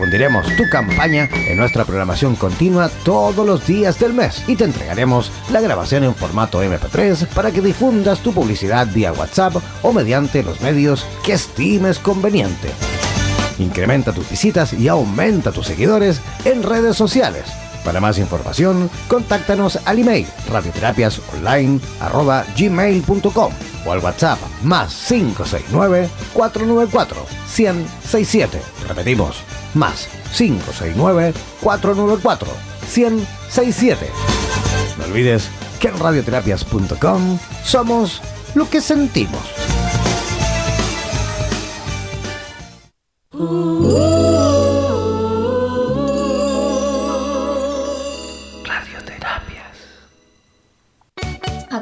difundiremos tu campaña en nuestra programación continua todos los días del mes y te entregaremos la grabación en formato MP3 para que difundas tu publicidad vía WhatsApp o mediante los medios que estimes conveniente. Incrementa tus visitas y aumenta tus seguidores en redes sociales. Para más información, contáctanos al email radioterapiasonline.gmail.com o al WhatsApp más 569 494 1067. Repetimos, más 569-494-1067. No olvides que en radioterapias.com somos lo que sentimos.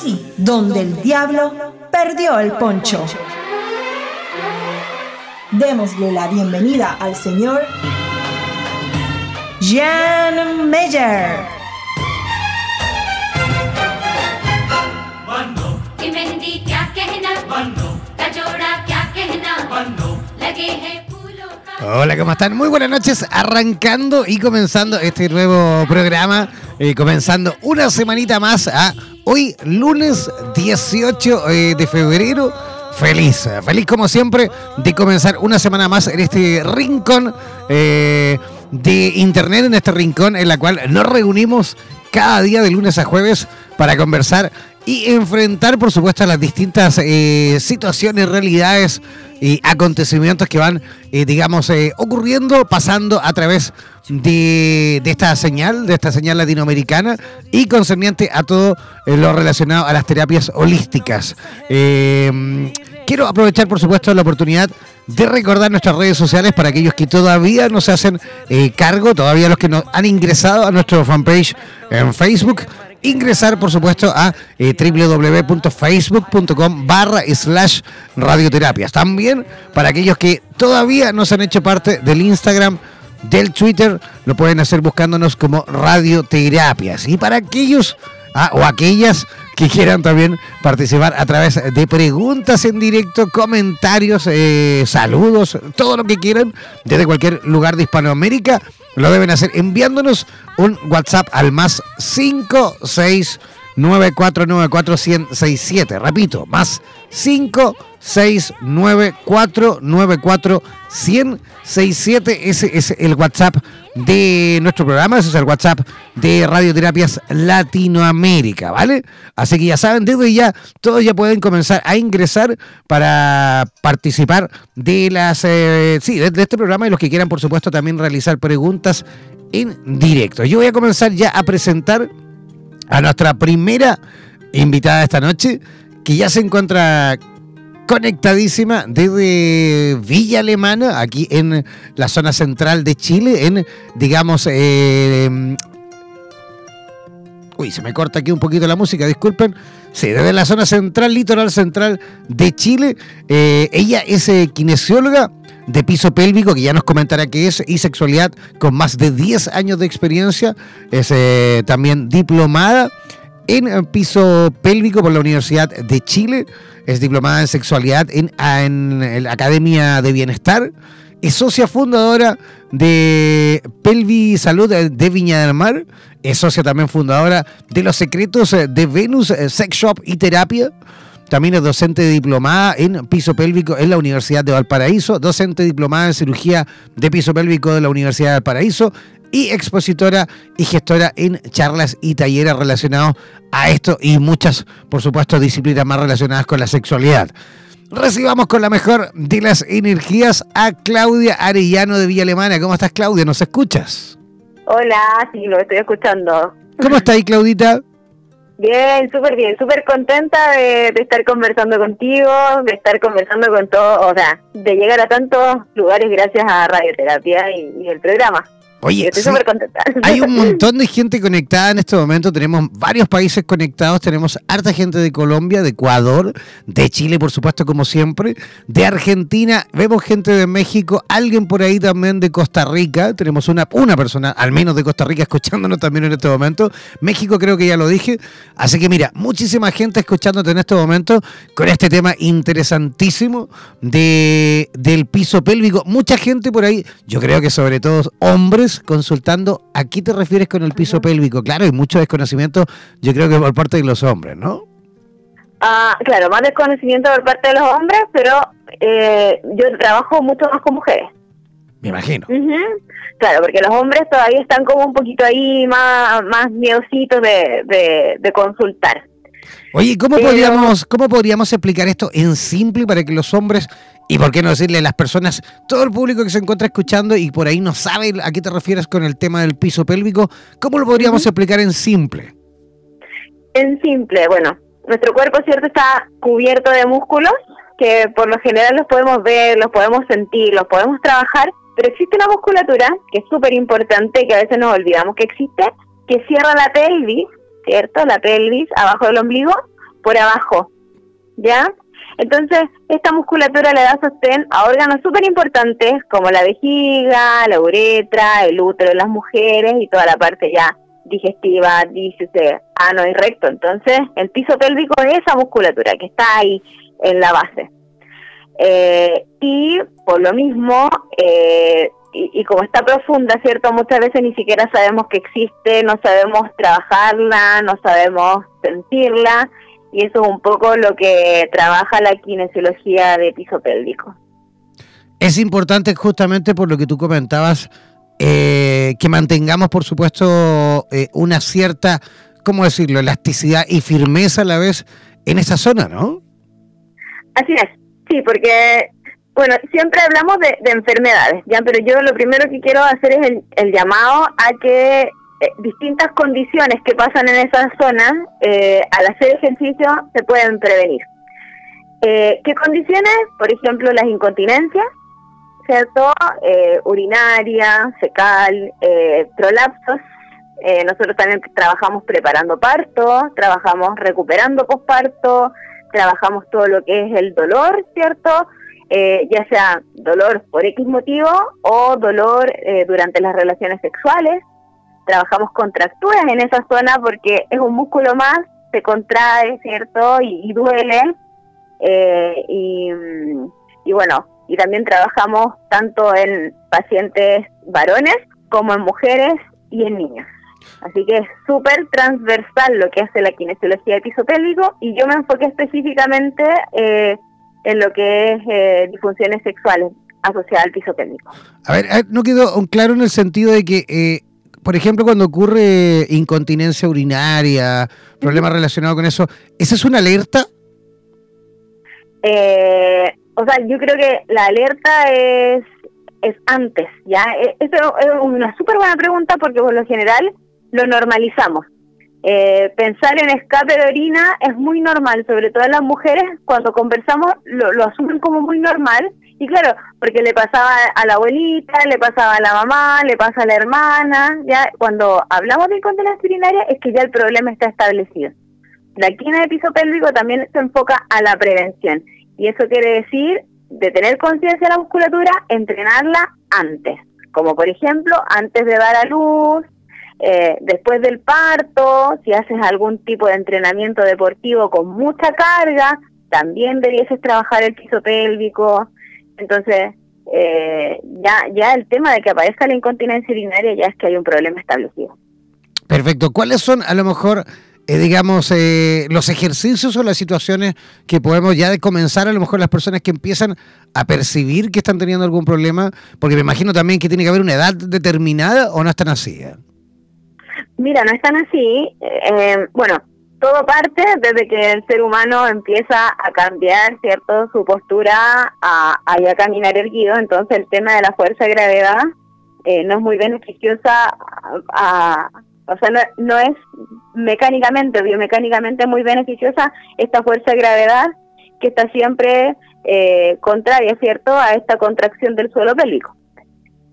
aquí donde el diablo perdió el poncho. Démosle la bienvenida al señor Jan Meyer. Hola, ¿cómo están? Muy buenas noches, arrancando y comenzando este nuevo programa, eh, comenzando una semanita más a hoy lunes 18 eh, de febrero feliz, feliz como siempre de comenzar una semana más en este rincón eh, de internet, en este rincón en la cual nos reunimos cada día de lunes a jueves para conversar y enfrentar, por supuesto, las distintas eh, situaciones, realidades y acontecimientos que van, eh, digamos, ocurriendo, pasando a través de, esta señal, de esta señal latinoamericana y concerniente a todo lo relacionado a las terapias holísticas quiero aprovechar, por supuesto, la oportunidad de recordar nuestras redes sociales para aquellos que todavía no se hacen eh, cargo, todavía los que no han ingresado a nuestro fanpage en Facebook. Ingresar, por supuesto, a eh, www.facebook.com barra slash radioterapias. También para aquellos que todavía no se han hecho parte del Instagram, del Twitter, lo pueden hacer buscándonos como radioterapias. Y para aquellos ah, o aquellas que quieran también participar a través de preguntas en directo, comentarios, eh, saludos, todo lo que quieran desde cualquier lugar de Hispanoamérica, lo deben hacer enviándonos un WhatsApp al más 569494167. Repito, más 569494167. Ese es el WhatsApp de nuestro programa, ese es el WhatsApp de Radioterapias Latinoamérica, ¿vale? Así que ya saben, desde ya todos ya pueden comenzar a ingresar para participar de las eh, sí, de, este programa y los que quieran, por supuesto, también realizar preguntas en directo. Yo voy a comenzar ya a presentar a nuestra primera invitada esta noche, que ya se encuentra conectadísima desde Villa Alemana, aquí en la zona central de Chile, en, digamos, eh, uy, se me corta aquí un poquito la música, disculpen. Sí, desde la zona central, litoral central de Chile. Eh, ella es eh, kinesióloga de piso pélvico, que ya nos comentará qué es, y sexualidad con más de 10 años de experiencia. Es eh, también diplomada en piso pélvico por la Universidad de Chile. Es diplomada en sexualidad en, en la Academia de Bienestar. Es socia fundadora de Pelvi Salud de Viña del Mar. Es socia también fundadora de Los Secretos de Venus Sex Shop y Terapia. También es docente diplomada en piso pélvico en la Universidad de Valparaíso, docente diplomada en cirugía de piso pélvico de la Universidad de Valparaíso y expositora y gestora en charlas y talleres relacionados a esto y muchas, por supuesto, disciplinas más relacionadas con la sexualidad. Recibamos con la mejor de las energías a Claudia Arellano de Villa Alemana. ¿Cómo estás, Claudia? ¿Nos escuchas? Hola, sí, lo estoy escuchando. ¿Cómo está ahí, Claudita? Bien, súper bien, súper contenta de, estar conversando contigo, de estar conversando con todo, o sea, de llegar a tantos lugares gracias a Radioterapia y el programa. Oye, estoy súper contenta. Hay un montón de gente conectada en este momento. Tenemos varios países conectados. Tenemos harta gente de Colombia, de Ecuador, de Chile, por supuesto, como siempre, de Argentina. Vemos gente de México, alguien por ahí también de Costa Rica. Tenemos una, una persona, al menos de Costa Rica, escuchándonos también en este momento. México, creo que ya lo dije. Así que mira, muchísima gente escuchándote en este momento con este tema interesantísimo de, del piso pélvico. Mucha gente por ahí, yo creo que sobre todo hombres consultando a qué te refieres con el piso pélvico. Claro, hay mucho desconocimiento, yo creo que por parte de los hombres, ¿no? Ah, claro, más desconocimiento por parte de los hombres, pero eh, yo trabajo mucho más con mujeres. Me imagino. Claro, porque los hombres todavía están como un poquito ahí más, más miedositos de, de, consultar. Oye, ¿cómo, podríamos, ¿cómo podríamos explicar esto en simple para que los hombres y por qué no decirle a las personas, todo el público que se encuentra escuchando y por ahí no sabe a qué te refieres con el tema del piso pélvico, ¿cómo lo podríamos explicar en simple? En simple, bueno, nuestro cuerpo, ¿cierto?, está cubierto de músculos que por lo general los podemos ver, los podemos sentir, los podemos trabajar, pero existe una musculatura que es súper importante, que a veces nos olvidamos que existe, que cierra la pelvis, ¿cierto? La pelvis abajo del ombligo, por abajo, ¿ya? Entonces, esta musculatura le da sostén a órganos súper importantes como la vejiga, la uretra, el útero de las mujeres y toda la parte ya digestiva, dícese, ano y recto. Entonces, el piso pélvico es esa musculatura que está ahí en la base. Eh, y por lo mismo, eh, y, y, como está profunda, ¿cierto? Muchas veces ni siquiera sabemos que existe, no sabemos trabajarla, no sabemos sentirla, y eso es un poco lo que trabaja la kinesiología de piso pélvico. Es importante justamente por lo que tú comentabas, eh, que mantengamos, por supuesto, eh, una cierta, ¿cómo decirlo?, elasticidad y firmeza a la vez en esa zona, ¿no? Así es, sí, porque, bueno, siempre hablamos de, enfermedades, ¿ya? Pero yo lo primero que quiero hacer es el, el llamado a que eh, distintas condiciones que pasan en esa zona, eh, al hacer ejercicio se pueden prevenir. Eh, ¿Qué condiciones? Por ejemplo, las incontinencias, ¿cierto? urinaria, fecal, prolapsos. nosotros también trabajamos preparando parto, trabajamos recuperando posparto, trabajamos todo lo que es el dolor, ¿cierto? Ya sea dolor por X motivo o dolor durante las relaciones sexuales, trabajamos contracturas en esa zona porque es un músculo más, se contrae, ¿cierto? Y, duele. Eh, y, bueno, y también trabajamos tanto en pacientes varones como en mujeres y en niños. Así que es súper transversal lo que hace la kinesiología de y yo me enfoqué específicamente eh, en lo que es eh, disfunciones sexuales asociadas al piso pélvico. A ver, no quedó claro en el sentido de que por ejemplo, cuando ocurre incontinencia urinaria, problemas relacionados con eso, ¿esa es una alerta? Eh, o sea, yo creo que la alerta es, es antes, ¿ya? E, eso es una súper buena pregunta porque por lo general lo normalizamos. Eh, pensar en escape de orina es muy normal, sobre todo en las mujeres, cuando conversamos lo, asumen como muy normal. Y claro, porque le pasaba a la abuelita, le pasaba a la mamá, le pasa a la hermana. Ya cuando hablamos de incontinencia urinaria es que ya el problema está establecido. La quina de piso pélvico también se enfoca a la prevención. Y eso quiere decir de tener conciencia de la musculatura, entrenarla antes. Como por ejemplo, antes de dar a luz, eh, después del parto, si haces algún tipo de entrenamiento deportivo con mucha carga, también debieses trabajar el piso pélvico. Entonces, eh, ya, ya el tema de que aparezca la incontinencia urinaria ya es que hay un problema establecido. Perfecto. ¿Cuáles son a lo mejor, eh, digamos, los ejercicios o las situaciones que podemos ya de comenzar a lo mejor las personas que empiezan a percibir que están teniendo algún problema? Porque me imagino también que tiene que haber una edad determinada o no están así. Mira, no es tan así. Eh, bueno, todo parte desde que el ser humano empieza a cambiar, ¿cierto? Su postura a, ya caminar erguido. Entonces, el tema de la fuerza de gravedad eh, no es muy beneficiosa, o sea, no, es mecánicamente, biomecánicamente muy beneficiosa esta fuerza de gravedad que está siempre eh, contraria, ¿cierto?, a esta contracción del suelo pélvico.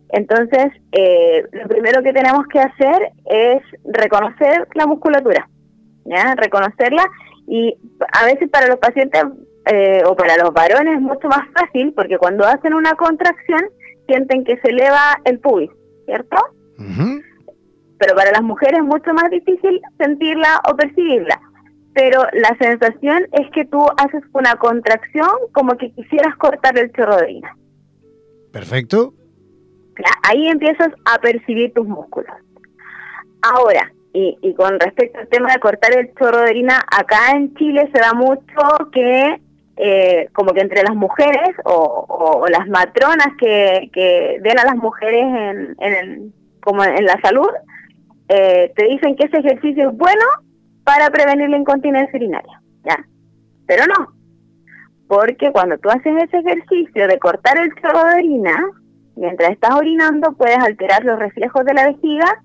Entonces, eh, lo primero que tenemos que hacer es reconocer la musculatura, ¿ya? Reconocerla y a veces para los pacientes eh, o para los varones es mucho más fácil porque cuando hacen una contracción sienten que se eleva el pubis, ¿cierto? Pero para las mujeres es mucho más difícil sentirla o percibirla. Pero la sensación es que tú haces una contracción como que quisieras cortar el chorro de orina. Perfecto ahí empiezas a percibir tus músculos. Ahora, y, y, con respecto al tema de cortar el chorro de orina, acá en Chile se da mucho que, eh, como que entre las mujeres o, las matronas que, que ven a las mujeres en, en como en la salud, eh, te dicen que ese ejercicio es bueno para prevenir la incontinencia urinaria, ¿ya? Pero no, porque cuando tú haces ese ejercicio de cortar el chorro de orina, Mientras estás orinando puedes alterar los reflejos de la vejiga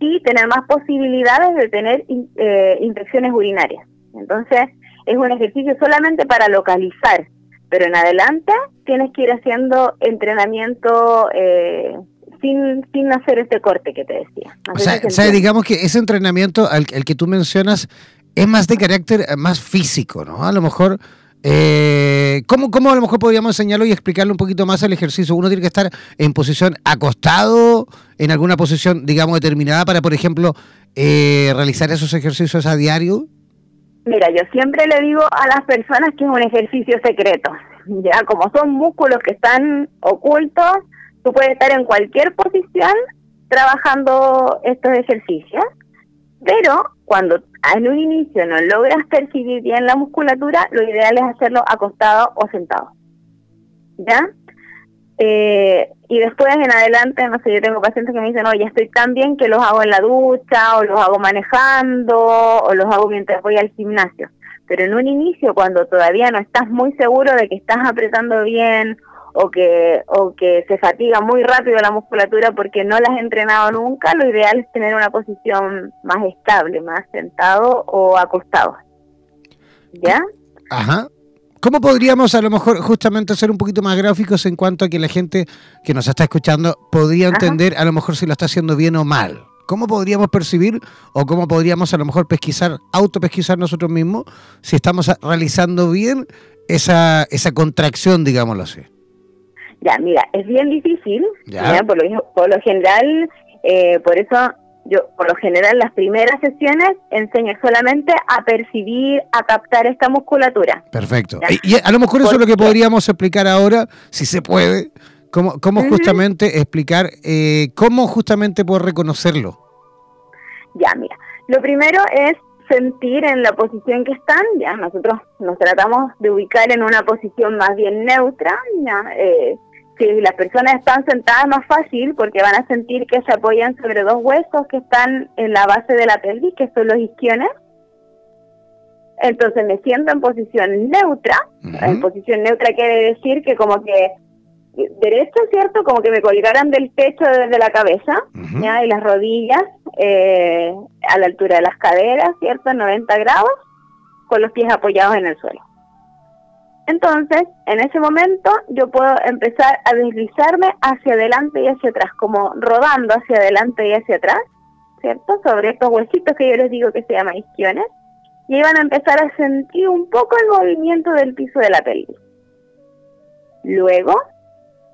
y tener más posibilidades de tener eh, infecciones urinarias. Entonces es un ejercicio solamente para localizar, pero en adelante tienes que ir haciendo entrenamiento eh, sin, sin hacer este corte que te decía. o sea, digamos que ese entrenamiento al, al que tú mencionas es más de carácter más físico, ¿no? A lo mejor eh, ¿cómo, ¿Cómo a lo mejor podríamos enseñarlo y explicarle un poquito más el ejercicio? Uno tiene que estar en posición acostado, en alguna posición, digamos, determinada para, por ejemplo, eh, realizar esos ejercicios a diario. Mira, yo siempre le digo a las personas que es un ejercicio secreto. Ya, como son músculos que están ocultos, tú puedes estar en cualquier posición trabajando estos ejercicios, pero cuando en un inicio no logras percibir bien la musculatura, lo ideal es hacerlo acostado o sentado. ¿Ya? Eh, y después en adelante, no sé, yo tengo pacientes que me dicen, oye, estoy tan bien que los hago en la ducha, o los hago manejando, o los hago mientras voy al gimnasio. Pero en un inicio, cuando todavía no estás muy seguro de que estás apretando bien, o que, o que se fatiga muy rápido la musculatura porque no la has entrenado nunca, lo ideal es tener una posición más estable, más sentado o acostado. ¿Ya? Ajá. ¿Cómo podríamos a lo mejor justamente ser un poquito más gráficos en cuanto a que la gente que nos está escuchando podría entender a lo mejor si lo está haciendo bien o mal? ¿Cómo podríamos percibir o cómo podríamos a lo mejor pesquisar, autopesquisar nosotros mismos si estamos realizando bien esa, esa contracción, digámoslo así? Ya, mira, es bien difícil, Por, lo, por, lo, general, eh, por eso yo, por lo general, las primeras sesiones enseño solamente a percibir, a captar esta musculatura. Perfecto. Y, a lo mejor eso es lo que podríamos explicar ahora, si se puede, cómo, cómo justamente explicar, eh, cómo justamente puedo reconocerlo. Ya, mira, lo primero es sentir en la posición que están, ya. Nosotros nos tratamos de ubicar en una posición más bien neutra, ya, eh, si las personas están sentadas más fácil porque van a sentir que se apoyan sobre dos huesos que están en la base de la pelvis, que son los isquiones. Entonces me siento en posición neutra. En posición neutra quiere decir que como que derecho, ¿cierto? Como que me colgaran del pecho desde la cabeza, ¿ya? Y las rodillas eh, a la altura de las caderas, ¿cierto? 90 grados, con los pies apoyados en el suelo. Entonces, en ese momento yo puedo empezar a deslizarme hacia adelante y hacia atrás, como rodando hacia adelante y hacia atrás, ¿cierto? Sobre estos huesitos que yo les digo que se llaman isquiones. Y ahí van a empezar a sentir un poco el movimiento del piso de la pelvis. Luego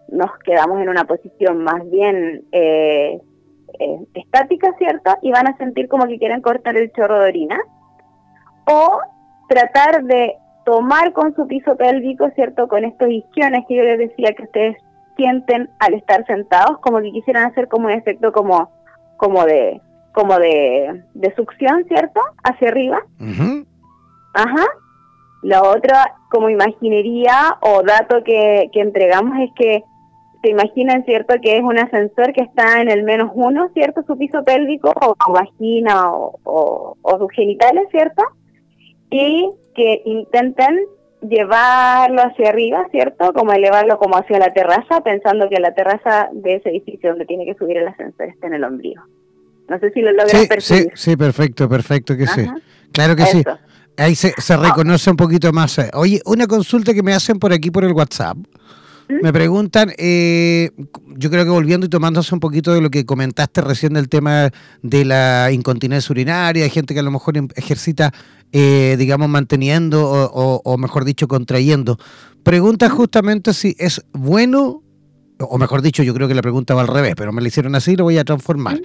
nos quedamos en una posición más bien eh, eh, estática, ¿cierto? Y van a sentir como que quieren cortar el chorro de orina. O tratar de tomar con su piso pélvico, ¿cierto? Con estos isquiones que yo les decía que ustedes sienten al estar sentados, como que quisieran hacer como un efecto como, como de como de, succión, ¿cierto? Hacia arriba. Ajá. La otra, como imaginería o dato que, que entregamos es que se imaginan, ¿cierto? Que es un ascensor que está en el menos uno, ¿cierto? Su piso pélvico o su vagina o, o, o sus genitales, ¿cierto? Y que intenten llevarlo hacia arriba, ¿cierto? Como elevarlo como hacia la terraza, pensando que la terraza de ese edificio donde tiene que subir el ascensor está en el ombligo. No sé si lo logras sí, percibir. Sí, sí, perfecto, perfecto que sí. Claro que sí. Ahí se, se reconoce un poquito más. Oye, una consulta que me hacen por aquí por el WhatsApp. Me preguntan, eh, yo creo que volviendo y tomándose un poquito de lo que comentaste recién del tema de la incontinencia urinaria, hay gente que a lo mejor em, ejercita, eh, digamos, manteniendo o, mejor dicho, contrayendo. Pregunta justamente si es bueno, o mejor dicho, yo creo que la pregunta va al revés, pero me la hicieron así, lo voy a transformar.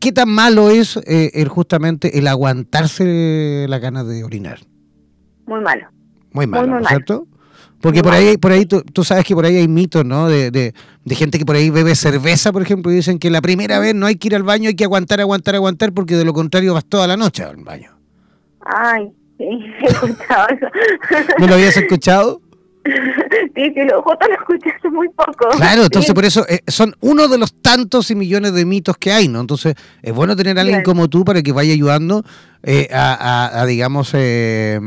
¿Qué tan malo es eh, el, justamente el aguantarse la gana de orinar? Muy malo. Muy malo, ¿cierto? Porque por ahí, por ahí tú, sabes que por ahí hay mitos, ¿no? De, de, gente que por ahí bebe cerveza, por ejemplo, y dicen que la primera vez no hay que ir al baño, hay que aguantar, aguantar, aguantar, porque de lo contrario vas toda la noche al baño. Ay, sí, he escuchado eso. ¿No lo habías escuchado? Sí, sí, lo, lo escuché hace muy poco. Claro, entonces por eso eh, son uno de los tantos y millones de mitos que hay, ¿no? Entonces es bueno tener a alguien como tú para que vaya ayudando eh, a, a, digamos, eh,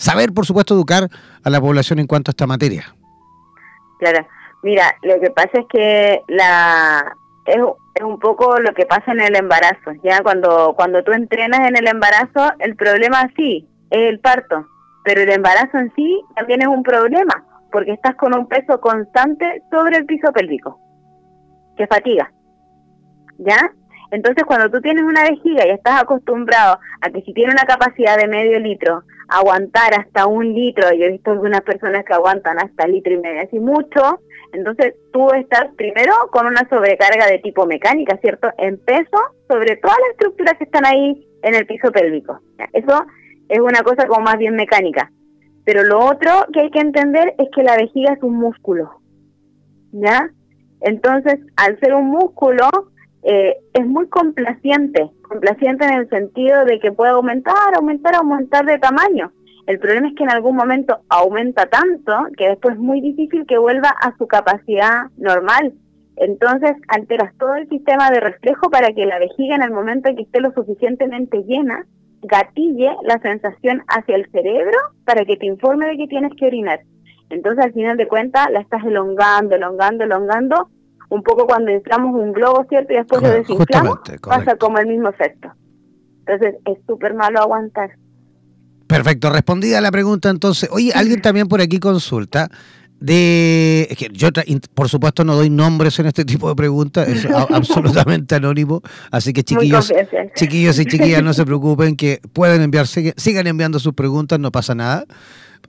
saber, por supuesto, educar a la población en cuanto a esta materia. Claro, mira, lo que pasa es que la es, un poco lo que pasa en el embarazo, ya cuando cuando tú entrenas en el embarazo, el problema sí es el parto, pero el embarazo en sí también es un problema, porque estás con un peso constante sobre el piso pélvico, que fatiga, ¿ya? Entonces, cuando tú tienes una vejiga y estás acostumbrado a que si tiene una capacidad de medio litro, aguantar hasta un litro, yo he visto algunas personas que aguantan hasta litro y medio, así mucho, entonces tú estás primero con una sobrecarga de tipo mecánica, ¿cierto? En peso sobre todas las estructuras que están ahí en el piso pélvico. Eso es una cosa como más bien mecánica. Pero lo otro que hay que entender es que la vejiga es un músculo, ¿ya? Entonces, al ser un músculo, eh, es muy complaciente, complaciente en el sentido de que puede aumentar, aumentar, aumentar de tamaño. El problema es que en algún momento aumenta tanto que después es muy difícil que vuelva a su capacidad normal. Entonces alteras todo el sistema de reflejo para que la vejiga en el momento en que esté lo suficientemente llena, gatille la sensación hacia el cerebro para que te informe de que tienes que orinar. Entonces al final de cuentas la estás elongando, elongando, elongando un poco cuando inflamos un globo, ¿cierto? Y después lo desinflamos, pasa como el mismo efecto. Entonces es súper malo aguantar. Perfecto, respondida la pregunta entonces. Oye, alguien también por aquí consulta de que yo por supuesto no doy nombres en este tipo de preguntas, es absolutamente anónimo, así que chiquillos, chiquillos y chiquillas no se preocupen que pueden enviarse, sigan enviando sus preguntas, no pasa nada.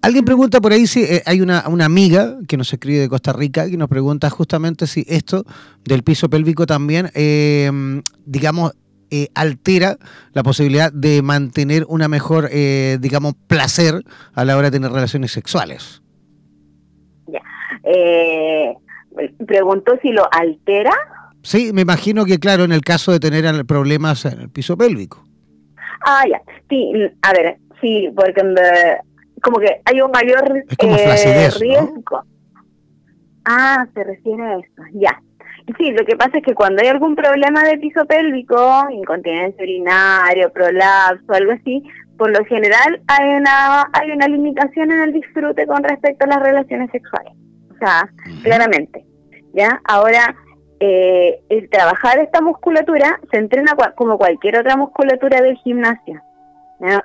Alguien pregunta por ahí si eh, hay una, una, amiga que nos escribe de Costa Rica que nos pregunta justamente si esto del piso pélvico también, em, digamos, eh, altera la posibilidad de mantener una mejor, eh, digamos, placer a la hora de tener relaciones sexuales. Ya. preguntó si lo altera. Sí, me imagino que, claro, en el caso de tener problemas en el piso pélvico. Ah, ya. Sí, a ver, sí, porque como que hay un mayor eh, riesgo. Ah, se refiere a eso, ya. Sí, lo que pasa es que cuando hay algún problema de piso pélvico, incontinencia urinaria, prolapso, algo así, por lo general hay una hay una limitación en el disfrute con respecto a las relaciones sexuales. O sea, claramente. ¿Ya? Ahora, eh, el trabajar esta musculatura se entrena como cualquier otra musculatura del gimnasio.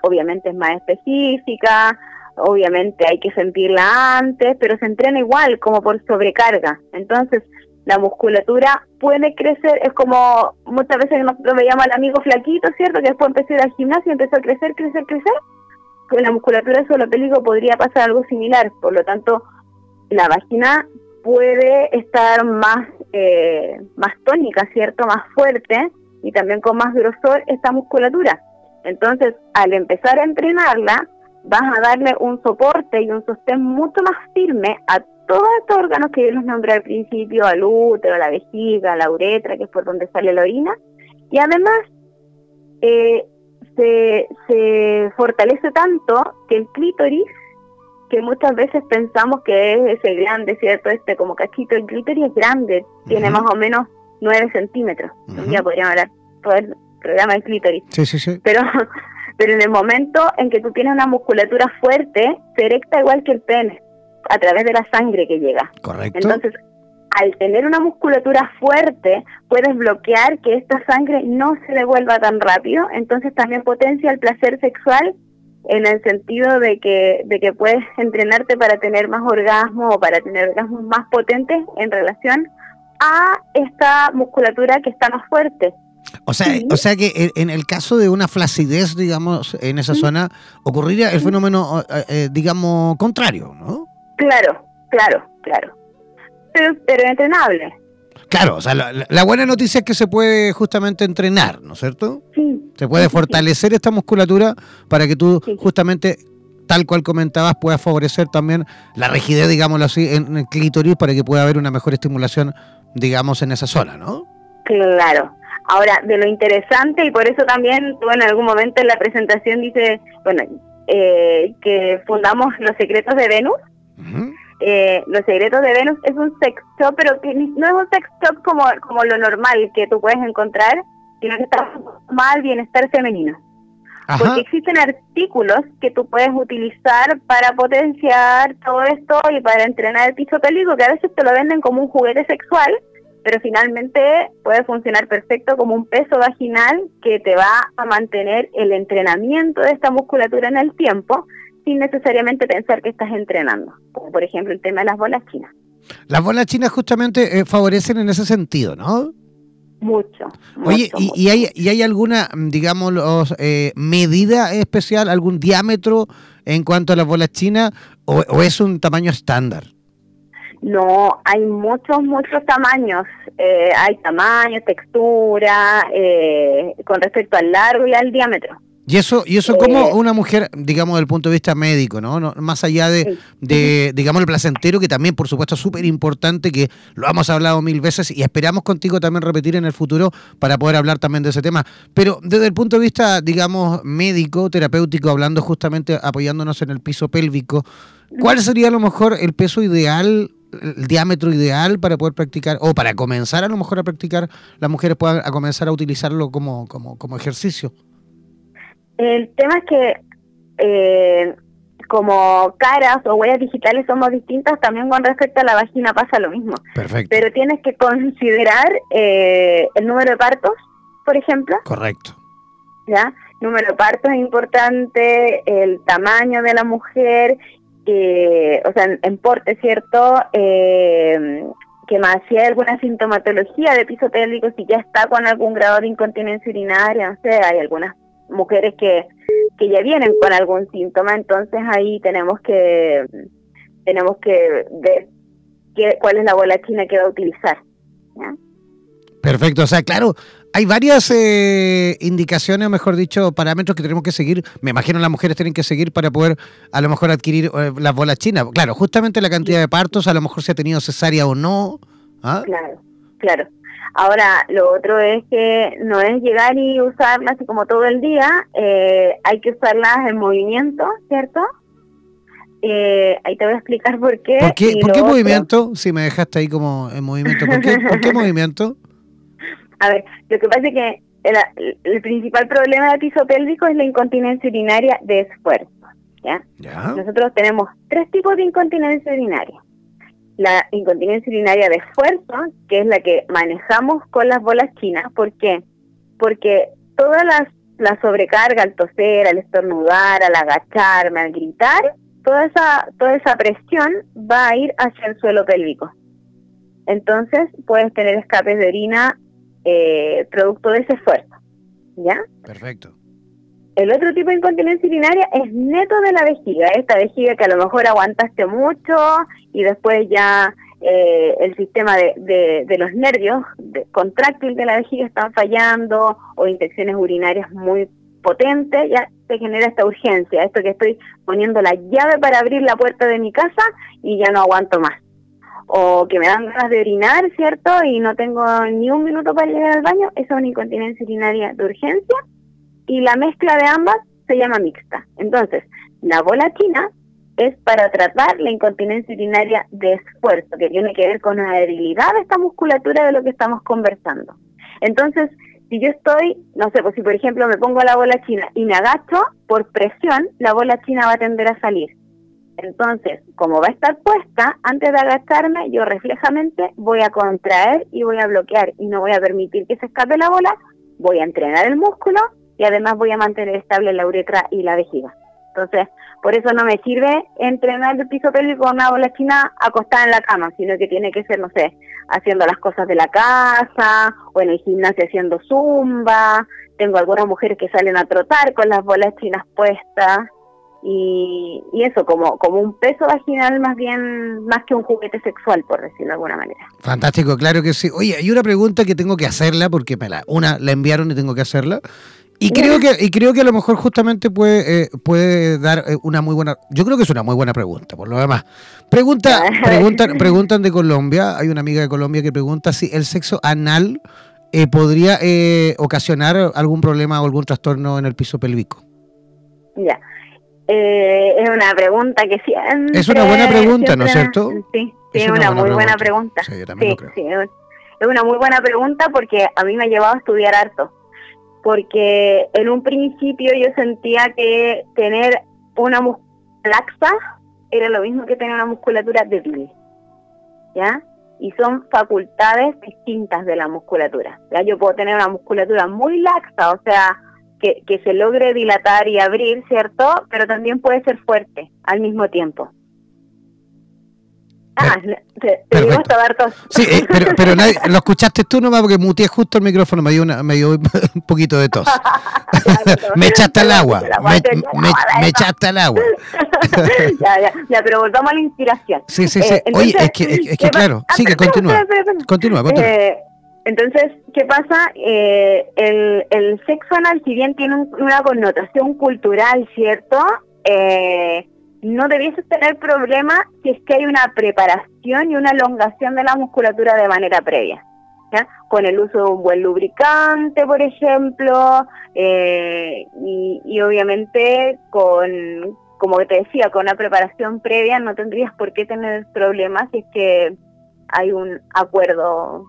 Obviamente es más específica, obviamente hay que sentirla antes, pero se entrena igual, como por sobrecarga. Entonces, la musculatura puede crecer, es como muchas veces nosotros veíamos al amigo flaquito, ¿cierto? Que después empezó a ir al gimnasio y empezó a crecer, crecer, crecer. Con la musculatura pélvico podría pasar algo similar, por lo tanto, la vagina puede estar más, eh, más tónica, ¿cierto? Más fuerte y también con más grosor esta musculatura. Entonces, al empezar a entrenarla, vas a darle un soporte y un sostén mucho más firme a todos estos órganos que yo los nombré al principio, al útero, la vejiga, la uretra, que es por donde sale la orina, y además eh, se, se fortalece tanto que el clítoris, que muchas veces pensamos que es ese grande, ¿cierto? Este como cachito, el clítoris es grande, tiene más o menos 9 centímetros. Ya podríamos hablar todo el programa del clítoris. Sí, sí, sí. Pero, pero en el momento en que tú tienes una musculatura fuerte, se erecta igual que el pene a través de la sangre que llega. Correcto. Entonces, al tener una musculatura fuerte, puedes bloquear que esta sangre no se devuelva tan rápido, entonces también potencia el placer sexual en el sentido de que, de que puedes entrenarte para tener más orgasmo o para tener orgasmos más potentes en relación a esta musculatura que está más fuerte. O sea, o sea que en el caso de una flacidez, digamos, en esa zona, ocurriría el fenómeno, eh, eh, digamos, contrario, ¿no? Claro, claro, claro. Pero, pero entrenable. Claro, o sea, la, buena noticia es que se puede justamente entrenar, ¿no es cierto? Sí. Se puede fortalecer esta musculatura para que tú justamente, tal cual comentabas, puedas favorecer también la rigidez, digámoslo así, en el clítoris para que pueda haber una mejor estimulación, digamos, en esa zona, ¿no? Claro. Ahora, de lo interesante, y por eso también tú en algún momento en la presentación dice, bueno, eh, que fundamos Los Secretos de Venus, eh, Los secretos de Venus es un sex shop, pero que no es un sex shop como, como lo normal que tú puedes encontrar, sino que está mal bienestar femenino. Porque existen artículos que tú puedes utilizar para potenciar todo esto y para entrenar el piso pélvico, que a veces te lo venden como un juguete sexual, pero finalmente puede funcionar perfecto como un peso vaginal que te va a mantener el entrenamiento de esta musculatura en el tiempo sin necesariamente pensar que estás entrenando, como por ejemplo el tema de las bolas chinas. Las bolas chinas justamente eh, favorecen en ese sentido, ¿no? Mucho. Oye, y, hay, ¿y hay alguna, digamos, eh, medida especial, algún diámetro en cuanto a las bolas chinas o, es un tamaño estándar? No, hay muchos, muchos tamaños. Eh, hay tamaño, textura, con respecto al largo y al diámetro. Y eso, y eso como eh, una mujer, digamos, desde el punto de vista médico, ¿no? más allá de, de, digamos, el placentero, que también, por supuesto, es súper importante, que lo hemos hablado mil veces y esperamos contigo también repetir en el futuro para poder hablar también de ese tema. Pero desde el punto de vista, digamos, médico, terapéutico, hablando justamente, apoyándonos en el piso pélvico, ¿cuál sería a lo mejor el peso ideal el diámetro ideal para poder practicar o para comenzar a lo mejor a practicar las mujeres puedan a comenzar a utilizarlo como, como, como ejercicio el tema es que eh, como caras o huellas digitales somos distintas, también con respecto a la vagina pasa lo mismo. Perfecto. Pero tienes que considerar eh, el número de partos, por ejemplo. Correcto. ¿Ya? Número de partos es importante, el tamaño de la mujer, eh, o sea, en, porte, ¿cierto? Eh, que más si hay alguna sintomatología de piso si ya está con algún grado de incontinencia urinaria, no sé, hay algunas mujeres que, que ya vienen con algún síntoma, entonces ahí tenemos que tenemos que ver qué, cuál es la bola china que va a utilizar. Perfecto, o sea, claro, hay varias eh, indicaciones, mejor dicho, parámetros que tenemos que seguir. Me imagino las mujeres tienen que seguir para poder a lo mejor adquirir eh, las bolas chinas. Claro, justamente la cantidad de partos, a lo mejor se ha tenido cesárea o no. ¿ah? Claro, claro. Ahora, lo otro es que no es llegar y usarlas así como todo el día, eh, hay que usarlas en movimiento, ¿cierto? Eh, ahí te voy a explicar por qué. ¿Por qué, movimiento? Si me dejaste ahí como en movimiento, ¿por qué, ¿por qué movimiento? A ver, lo que pasa es que el, principal problema del piso pélvico es la incontinencia urinaria de esfuerzo. ¿ya? ¿Ya? Nosotros tenemos tres tipos de incontinencia urinaria. la incontinencia urinaria de esfuerzo, que es la que manejamos con las bolas chinas. ¿Por qué? Porque todas las la sobrecarga al toser, al estornudar, al agacharme, al gritar, toda esa, toda esa presión va a ir hacia el suelo pélvico. Entonces puedes tener escapes de orina eh, producto de ese esfuerzo. ¿Ya? Perfecto. El otro tipo de incontinencia urinaria es neto de la vejiga, esta vejiga que a lo mejor aguantaste mucho y después ya eh, el sistema de, de, los nervios de, contráctil de la vejiga están fallando o infecciones urinarias muy potentes, ya se genera esta urgencia, esto que estoy poniendo la llave para abrir la puerta de mi casa y ya no aguanto más. O que me dan ganas de orinar, ¿cierto? Y no tengo ni un minuto para llegar al baño, esa es una incontinencia urinaria de urgencia. Y la mezcla de ambas se llama mixta. Entonces, la bola china es para tratar la incontinencia urinaria de esfuerzo, que tiene que ver con la debilidad de esta musculatura de lo que estamos conversando. Entonces, si yo estoy, no sé, pues si por ejemplo me pongo la bola china y me agacho, por presión, la bola china va a tender a salir. Entonces, como va a estar puesta, antes de agacharme, yo reflejamente voy a contraer y voy a bloquear y no voy a permitir que se escape la bola, voy a entrenar el músculo y además voy a mantener estable la uretra y la vejiga. Entonces, por eso no me sirve entrenar el piso pélvico con una bola china acostada en la cama, sino que tiene que ser, no sé, haciendo las cosas de la casa o en el gimnasio haciendo zumba. Tengo algunas mujeres que salen a trotar con las bolas chinas puestas. Y, y, eso como como un peso vaginal más bien más que un juguete sexual por decirlo de alguna manera. Fantástico claro que sí. Oye hay una pregunta que tengo que hacerla porque me la una la enviaron y tengo que hacerla. Y creo que y creo que a lo mejor justamente puede eh, puede dar eh, una muy buena yo creo que es una muy buena pregunta por lo demás. Pregunta preguntan preguntan de Colombia hay una amiga de Colombia que pregunta si el sexo anal eh, podría ocasionar algún problema o algún trastorno en el piso pélvico. Ya es una pregunta que siempre es una buena pregunta no es cierto sí sí es una, muy buena pregunta, Sí, yo también lo creo. sí, es una muy buena pregunta porque a mí me ha llevado a estudiar harto porque en un principio yo sentía que tener una laxa era lo mismo que tener una musculatura débil, ¿ya? Y son facultades distintas de la musculatura, ¿ya? Yo puedo tener una musculatura muy laxa, o sea, que, que se logre dilatar y abrir, ¿cierto? Pero también puede ser fuerte al mismo tiempo. Ah, te, te digo hasta dar tos. Sí, eh, pero, pero nadie, lo escuchaste tú nomás porque muteé justo el micrófono, me dio, una, me dio un poquito de tos. me echaste al agua, me, me, me echaste al agua. ya, ya, ya, pero volvamos a la inspiración. Sí, sí, sí. Eh, Oye, es que, es, es que ¿qué claro, sigue, Ah, espera, continúa. Continúa, continúa. Eh, entonces, ¿qué pasa? Eh, el, el sexo anal, si bien tiene un- una connotación cultural, ¿cierto? Eh, no debiese tener problema si es que hay una preparación y una elongación de la musculatura de manera previa. ¿ya? Con el uso de un buen lubricante, por ejemplo, eh, y, y obviamente con, como te decía, con una preparación previa no tendrías por qué tener problemas si es que hay un acuerdo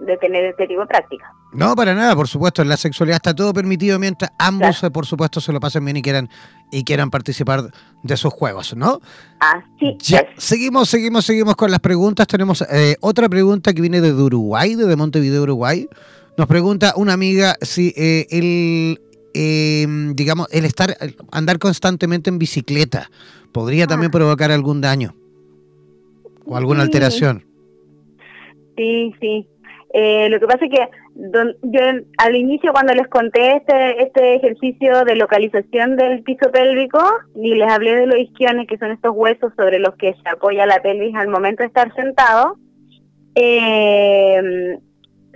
de tener este tipo de práctica. No, para nada, por supuesto, en la sexualidad está todo permitido mientras ambos, por supuesto, se lo pasen bien y quieran y quieran participar de sus juegos, ¿no? Así Ya, es. seguimos, seguimos, seguimos con las preguntas. Tenemos eh, otra pregunta que viene desde Uruguay, desde Montevideo, Uruguay. Nos pregunta una amiga si eh, el, eh, digamos, el estar, el andar constantemente en bicicleta podría también provocar algún daño o alguna Sí. alteración. Sí, sí. Eh, lo que pasa es que don- yo al inicio cuando les conté este, este ejercicio de localización del piso pélvico y les hablé de los isquiones, que son estos huesos sobre los que se apoya la pelvis al momento de estar sentado, eh,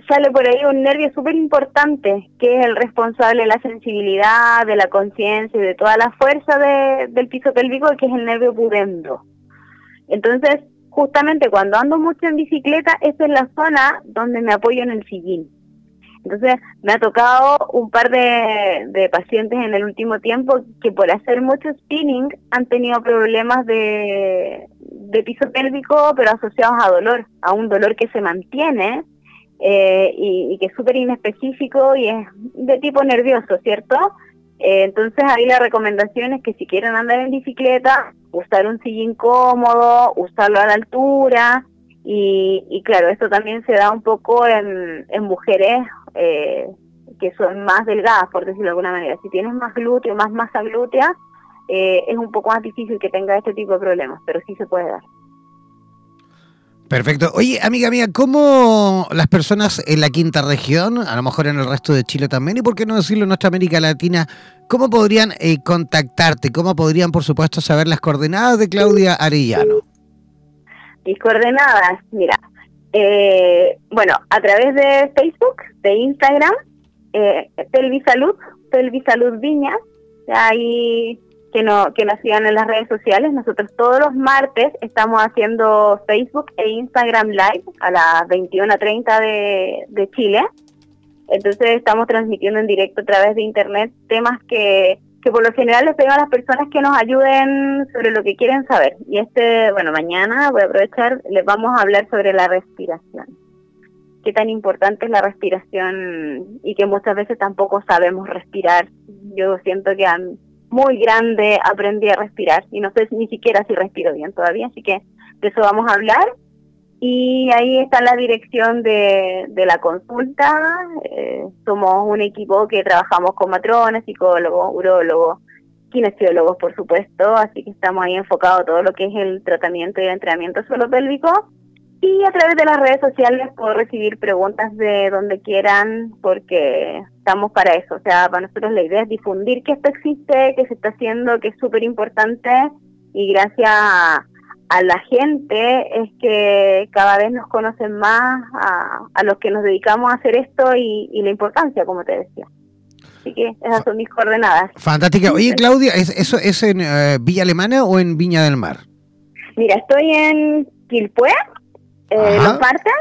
sale por ahí un nervio súper importante, que es el responsable de la sensibilidad, de la conciencia y de toda la fuerza de- del piso pélvico, que es el nervio pudendo. Entonces, justamente cuando ando mucho en bicicleta, esa es la zona donde me apoyo en el sillín. Entonces, me ha tocado un par de, de pacientes en el último tiempo que por hacer mucho spinning han tenido problemas de, de piso pélvico, pero asociados a dolor, a un dolor que se mantiene eh, y, y que es súper inespecífico y es de tipo nervioso, ¿cierto? Eh, entonces ahí la recomendación es que si quieren andar en bicicleta, usar un sillín cómodo, usarlo a la altura Y, claro, esto también se da un poco en, mujeres eh, que son más delgadas, por decirlo de alguna manera. Si tienes más glúteo, más masa glútea, eh, es un poco más difícil que tenga este tipo de problemas, pero sí se puede dar. Perfecto. Oye, amiga mía, ¿cómo las personas en la quinta región, a lo mejor en el resto de Chile también, y por qué no decirlo en nuestra América Latina, cómo podrían eh, contactarte? ¿Cómo podrían, por supuesto, saber las coordenadas de Claudia Arellano? Mis coordenadas, mira, eh, bueno, a través de Facebook, de Instagram, eh, Pelvisalud, Pelvisalud Viñas, ahí que, no, que nos sigan en las redes sociales. Nosotros todos los martes estamos haciendo Facebook e Instagram Live a las 21.30 de, de Chile. Entonces estamos transmitiendo en directo a través de internet temas que, que por lo general les pedimos a las personas que nos ayuden sobre lo que quieren saber. Y este, bueno, mañana voy a aprovechar, les vamos a hablar sobre la respiración. Qué tan importante es la respiración y que muchas veces tampoco sabemos respirar. Yo siento que han muy grande, aprendí a respirar y no sé ni siquiera si respiro bien todavía, así que de eso vamos a hablar. Y ahí está la dirección de, de la consulta. Eh, somos un equipo que trabajamos con matrones, psicólogos, urólogos, kinesiólogos, por supuesto, así que estamos ahí enfocados todo lo que es el tratamiento y el entrenamiento suelo pélvico y a través de las redes sociales puedo recibir preguntas de donde quieran porque estamos para eso. O sea, para nosotros la idea es difundir que esto existe, que se está haciendo, que es súper importante y gracias a, la gente es que cada vez nos conocen más a, los que nos dedicamos a hacer esto y, la importancia, como te decía. Así que esas son mis coordenadas. Fantástica. Oye, Claudia, ¿eso es en eh, Villa Alemana o en Viña del Mar? Mira, estoy en Quilpué, eh, los martes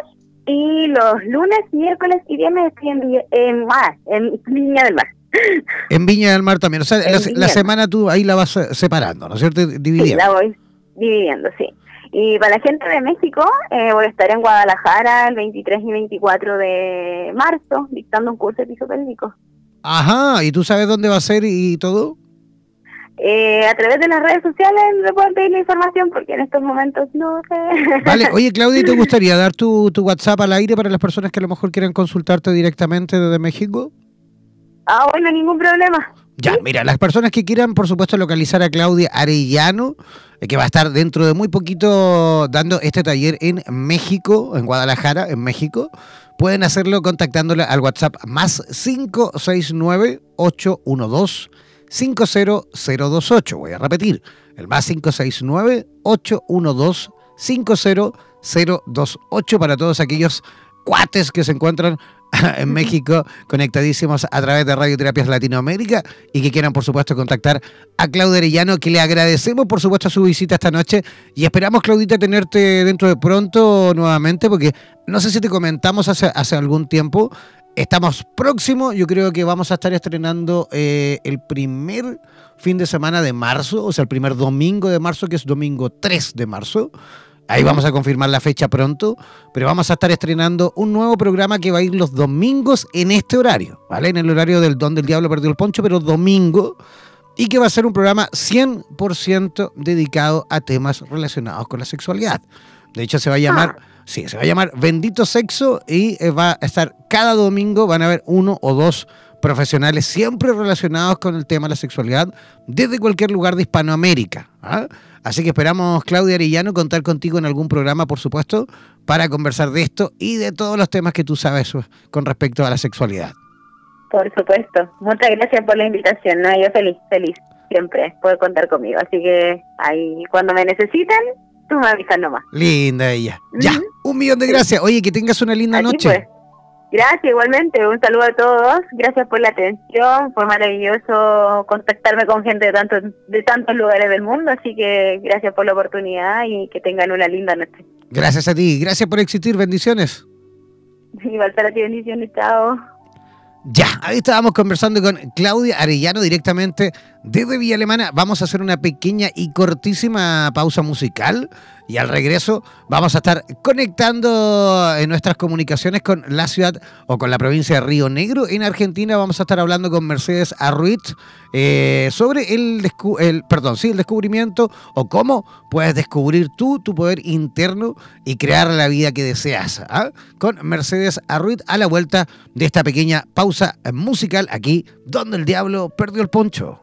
y los lunes, miércoles y viernes estoy en, en, en Viña del Mar. En Viña del Mar también. O sea, la, semana tú ahí la vas separando, ¿no es cierto? Dividiendo. Sí, la voy dividiendo, sí. Y para la gente de México, eh, voy a estar en Guadalajara el 23 y 24 de marzo dictando un curso de piso pélvico. Ajá, ¿y tú sabes dónde va a ser y todo? Eh, a través de las redes sociales me pueden pedir la información porque en estos momentos no sé. Vale, oye Claudia, ¿te gustaría dar tu, tu WhatsApp al aire para las personas que a lo mejor quieran consultarte directamente desde México? Ah, bueno, ningún problema. Ya, mira, las personas que quieran, por supuesto, localizar a Claudia Arellano, eh, que va a estar dentro de muy poquito dando este taller en México, en Guadalajara, en México, pueden hacerlo contactándola al WhatsApp más 569 812 50028. Voy a repetir, el más 569-812-50028 para todos aquellos cuates que se encuentran en México conectadísimos a través de Radioterapias Latinoamérica y que quieran por supuesto contactar a Claudia Arellano que le agradecemos por supuesto su visita esta noche y esperamos Claudita tenerte dentro de pronto nuevamente porque no sé si te comentamos hace, hace algún tiempo Estamos próximos, yo creo que vamos a estar estrenando eh, el primer fin de semana de marzo, o sea, el primer domingo de marzo, que es domingo 3 de marzo. Ahí vamos a confirmar la fecha pronto, pero vamos a estar estrenando un nuevo programa que va a ir los domingos en este horario, ¿vale? En el horario del Don del Diablo Perdió el Poncho, pero domingo, y que va a ser un programa 100% dedicado a temas relacionados con la sexualidad. De hecho, se va a llamar... Ah. Sí, se va a llamar Bendito Sexo y eh, va a estar cada domingo, van a haber uno o dos profesionales siempre relacionados con el tema de la sexualidad desde cualquier lugar de Hispanoamérica. ¿ah? Así que esperamos, Claudia Arellano, contar contigo en algún programa, por supuesto, para conversar de esto y de todos los temas que tú sabes con respecto a la sexualidad. Por supuesto. Muchas gracias por la invitación. ¿no? Yo feliz, feliz siempre poder contar conmigo. Así que ahí cuando me necesiten, tú me avisas nomás. Linda ella. Ya, un millón de gracias. Oye, que tengas una linda noche. Pues. Gracias, igualmente. Un saludo a todos. Gracias por la atención. Fue maravilloso contactarme con gente de tantos, de tantos lugares del mundo. Así que gracias por la oportunidad y que tengan una linda noche. Gracias a ti. Gracias por existir. Bendiciones. Igual para ti, bendiciones. Chao. Ya, ahí estábamos conversando con Claudia Arellano directamente desde Villa Alemana. Vamos a hacer una pequeña y cortísima pausa musical y al regreso vamos a estar conectando en nuestras comunicaciones con la ciudad o con la provincia de Río Negro. En Argentina vamos a estar hablando con Mercedes Arruit eh, sobre el, perdón, sí, el descubrimiento o cómo puedes descubrir tú tu poder interno y crear la vida que deseas. ¿ah? Con Mercedes Arruit a la vuelta de esta pequeña pausa musical aquí donde el diablo perdió el poncho.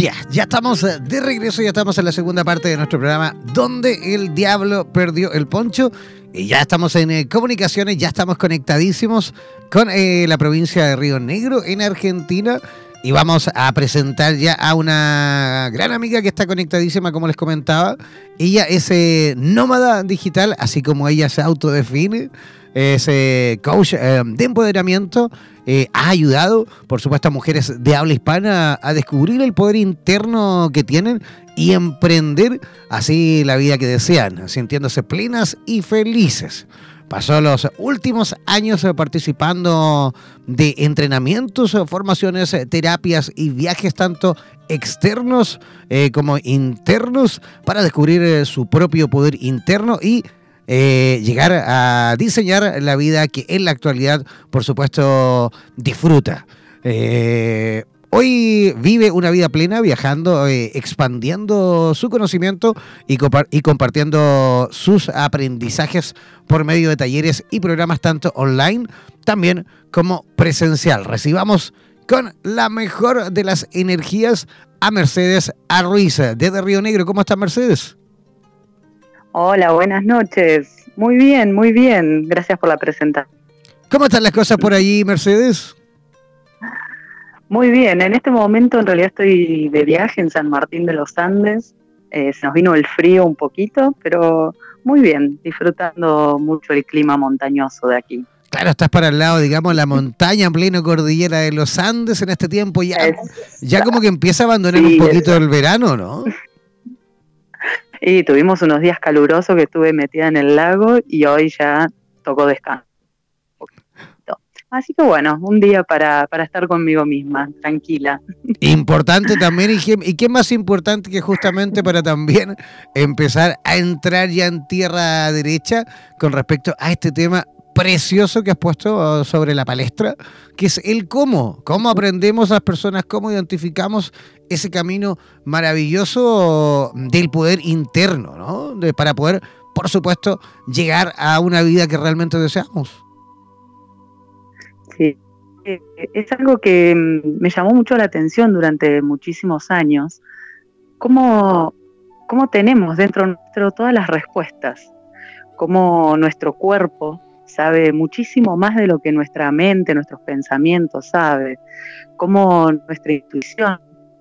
Ya, ya estamos eh, de regreso, ya estamos en la segunda parte de nuestro programa donde el diablo perdió el poncho y ya estamos en eh, comunicaciones, ya estamos conectadísimos con eh, la provincia de Río Negro en Argentina y vamos a presentar ya a una gran amiga que está conectadísima, como les comentaba. Ella es nómada digital, así como ella se autodefine es coach de empoderamiento eh, ha ayudado, por supuesto, a mujeres de habla hispana a descubrir el poder interno que tienen y emprender así la vida que desean, sintiéndose plenas y felices. Pasó los últimos años participando de entrenamientos, formaciones, terapias y viajes tanto externos eh, como internos para descubrir eh, su propio poder interno y eh, llegar a diseñar la vida que en la actualidad, por supuesto, disfruta. Eh, hoy vive una vida plena viajando, eh, expandiendo su conocimiento y, compartiendo sus aprendizajes por medio de talleres y programas tanto online también como presencial. Recibamos con la mejor de las energías a Mercedes Arruiz desde Río Negro. ¿Cómo está Mercedes? Hola, buenas noches. Muy bien, muy bien. Gracias por la presentación. ¿Cómo están las cosas por allí, Mercedes? Muy bien. En este momento en realidad estoy de viaje en San Martín de los Andes. Eh, se nos vino el frío un poquito, pero muy bien, disfrutando mucho el clima montañoso de aquí. Claro, estás para el lado, digamos, la montaña en pleno cordillera de los Andes en este tiempo. Ya, ya como que empieza a abandonar un poquito el verano, ¿no? Y tuvimos unos días calurosos que estuve metida en el lago y hoy ya tocó descanso. Así que bueno, un día para, para estar conmigo misma, tranquila. Importante también, y qué más importante que justamente para también empezar a entrar ya en tierra derecha con respecto a este tema precioso que has puesto sobre la palestra, que es el cómo, cómo aprendemos a las personas, cómo identificamos ese camino maravilloso del poder interno, ¿no? para poder, por supuesto, llegar a una vida que realmente deseamos. Sí, eh, es algo que mm, me llamó mucho la atención durante muchísimos años, cómo, cómo tenemos dentro nuestro todas las respuestas, cómo nuestro cuerpo sabe muchísimo más de lo que nuestra mente, nuestros pensamientos sabe, cómo nuestra intuición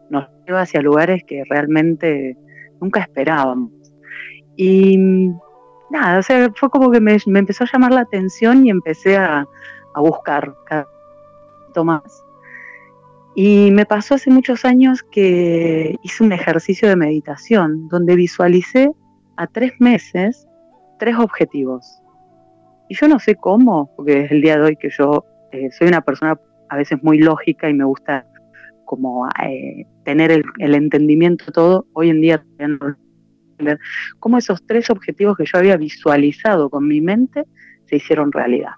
nos lleva hacia lugares que realmente nunca esperábamos. Y nada, o sea, fue como que me, empezó a llamar la atención y empecé a, buscar cada más. Y me pasó hace muchos años que hice un ejercicio de meditación donde visualicé a tres meses tres objetivos. Y yo no sé cómo, porque es el día de hoy que yo eh, soy una persona a veces muy lógica y me gusta como eh, tener el, entendimiento todo, hoy en día cómo esos tres objetivos que yo había visualizado con mi mente se hicieron realidad.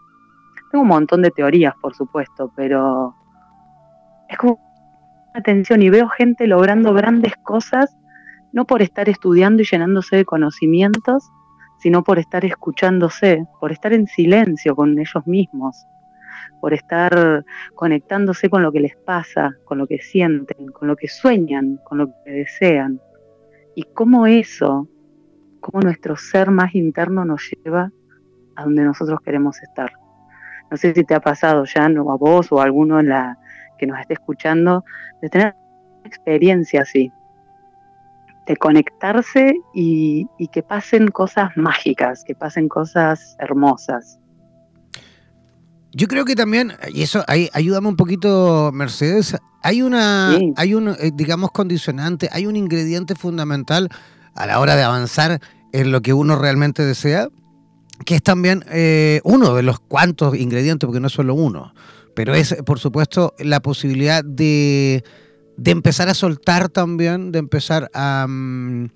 Tengo un montón de teorías, por supuesto, pero es como atención y veo gente logrando grandes cosas, no por estar estudiando y llenándose de conocimientos, sino por estar escuchándose, por estar en silencio con ellos mismos, por estar conectándose con lo que les pasa, con lo que sienten, con lo que sueñan, con lo que desean. Y cómo eso, cómo nuestro ser más interno nos lleva a donde nosotros queremos estar. No sé si te ha pasado ya, o a vos o a alguno en la que nos esté escuchando, de tener una experiencia así, de conectarse y, que pasen cosas mágicas, que pasen cosas hermosas. Yo creo que también, y eso, ahí, ayúdame un poquito, Mercedes, hay una, hay un, eh, digamos, condicionante, hay un ingrediente fundamental a la hora de avanzar en lo que uno realmente desea, que es también eh, uno de los cuantos ingredientes, porque no es solo uno, pero es, por supuesto, la posibilidad de, de empezar a soltar también, de empezar a... Mm,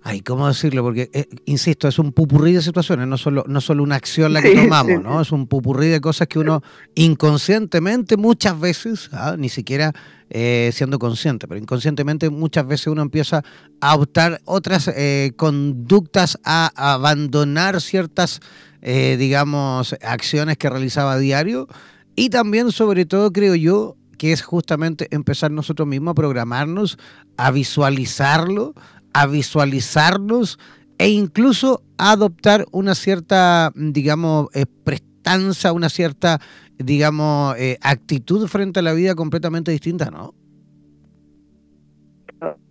Ay, ¿cómo decirlo? Porque, eh, insisto, es un pupurrí de situaciones, no solo, no solo una acción la que tomamos, ¿no? Es un pupurrí de cosas que uno inconscientemente muchas veces, ¿ah? ni siquiera eh, siendo consciente, pero inconscientemente muchas veces uno empieza a optar otras eh, conductas, a abandonar ciertas, digamos, acciones que realizaba a diario y también, sobre todo, creo yo, que es justamente empezar nosotros mismos a programarnos, a visualizarlo, a visualizarnos e incluso a adoptar una cierta, digamos, eh, prestanza, una cierta, digamos, eh, actitud frente a la vida completamente distinta, ¿no?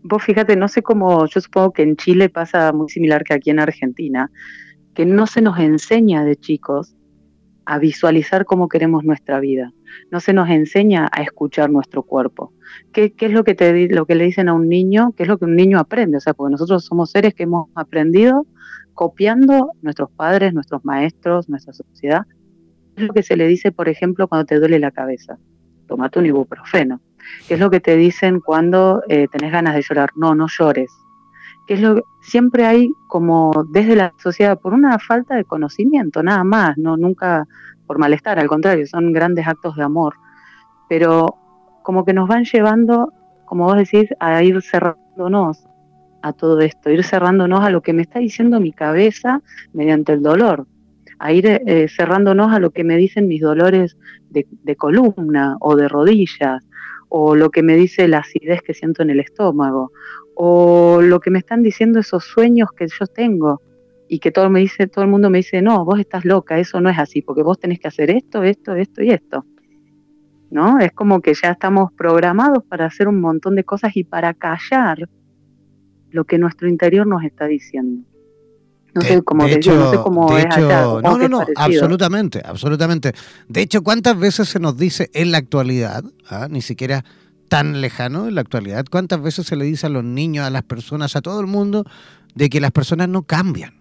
Vos fíjate, no sé cómo, yo supongo que en Chile pasa muy similar que aquí en Argentina, que no se nos enseña de chicos a visualizar cómo queremos nuestra vida. No se nos enseña a escuchar nuestro cuerpo. ¿Qué, es lo que, te, lo que le dicen a un niño? ¿Qué es lo que un niño aprende? O sea, porque nosotros somos seres que hemos aprendido copiando nuestros padres, nuestros maestros, nuestra sociedad. ¿Qué es lo que se le dice, por ejemplo, cuando te duele la cabeza? Tomate un ibuprofeno. ¿Qué es lo que te dicen cuando eh, tenés ganas de llorar? No, no llores que es lo siempre hay como desde la sociedad por una falta de conocimiento, nada más, no nunca por malestar, al contrario, son grandes actos de amor, pero como que nos van llevando, como vos decís, a ir cerrándonos a todo esto, ir cerrándonos a lo que me está diciendo mi cabeza mediante el dolor, a ir eh, cerrándonos a lo que me dicen mis dolores de, de columna o de rodillas, o lo que me dice la acidez que siento en el estómago, o lo que me están diciendo esos sueños que yo tengo y que todo me dice, todo el mundo me dice, "No, vos estás loca, eso no es así, porque vos tenés que hacer esto, esto, esto y esto." ¿No? Es como que ya estamos programados para hacer un montón de cosas y para callar lo que nuestro interior nos está diciendo. No sé cómo no sé cómo es No, no, no, absolutamente, absolutamente. De hecho, ¿cuántas veces se nos dice en la actualidad, ah, ni siquiera tan lejano en la actualidad. ¿Cuántas veces se le dice a los niños, a las personas, a todo el mundo, de que las personas no cambian?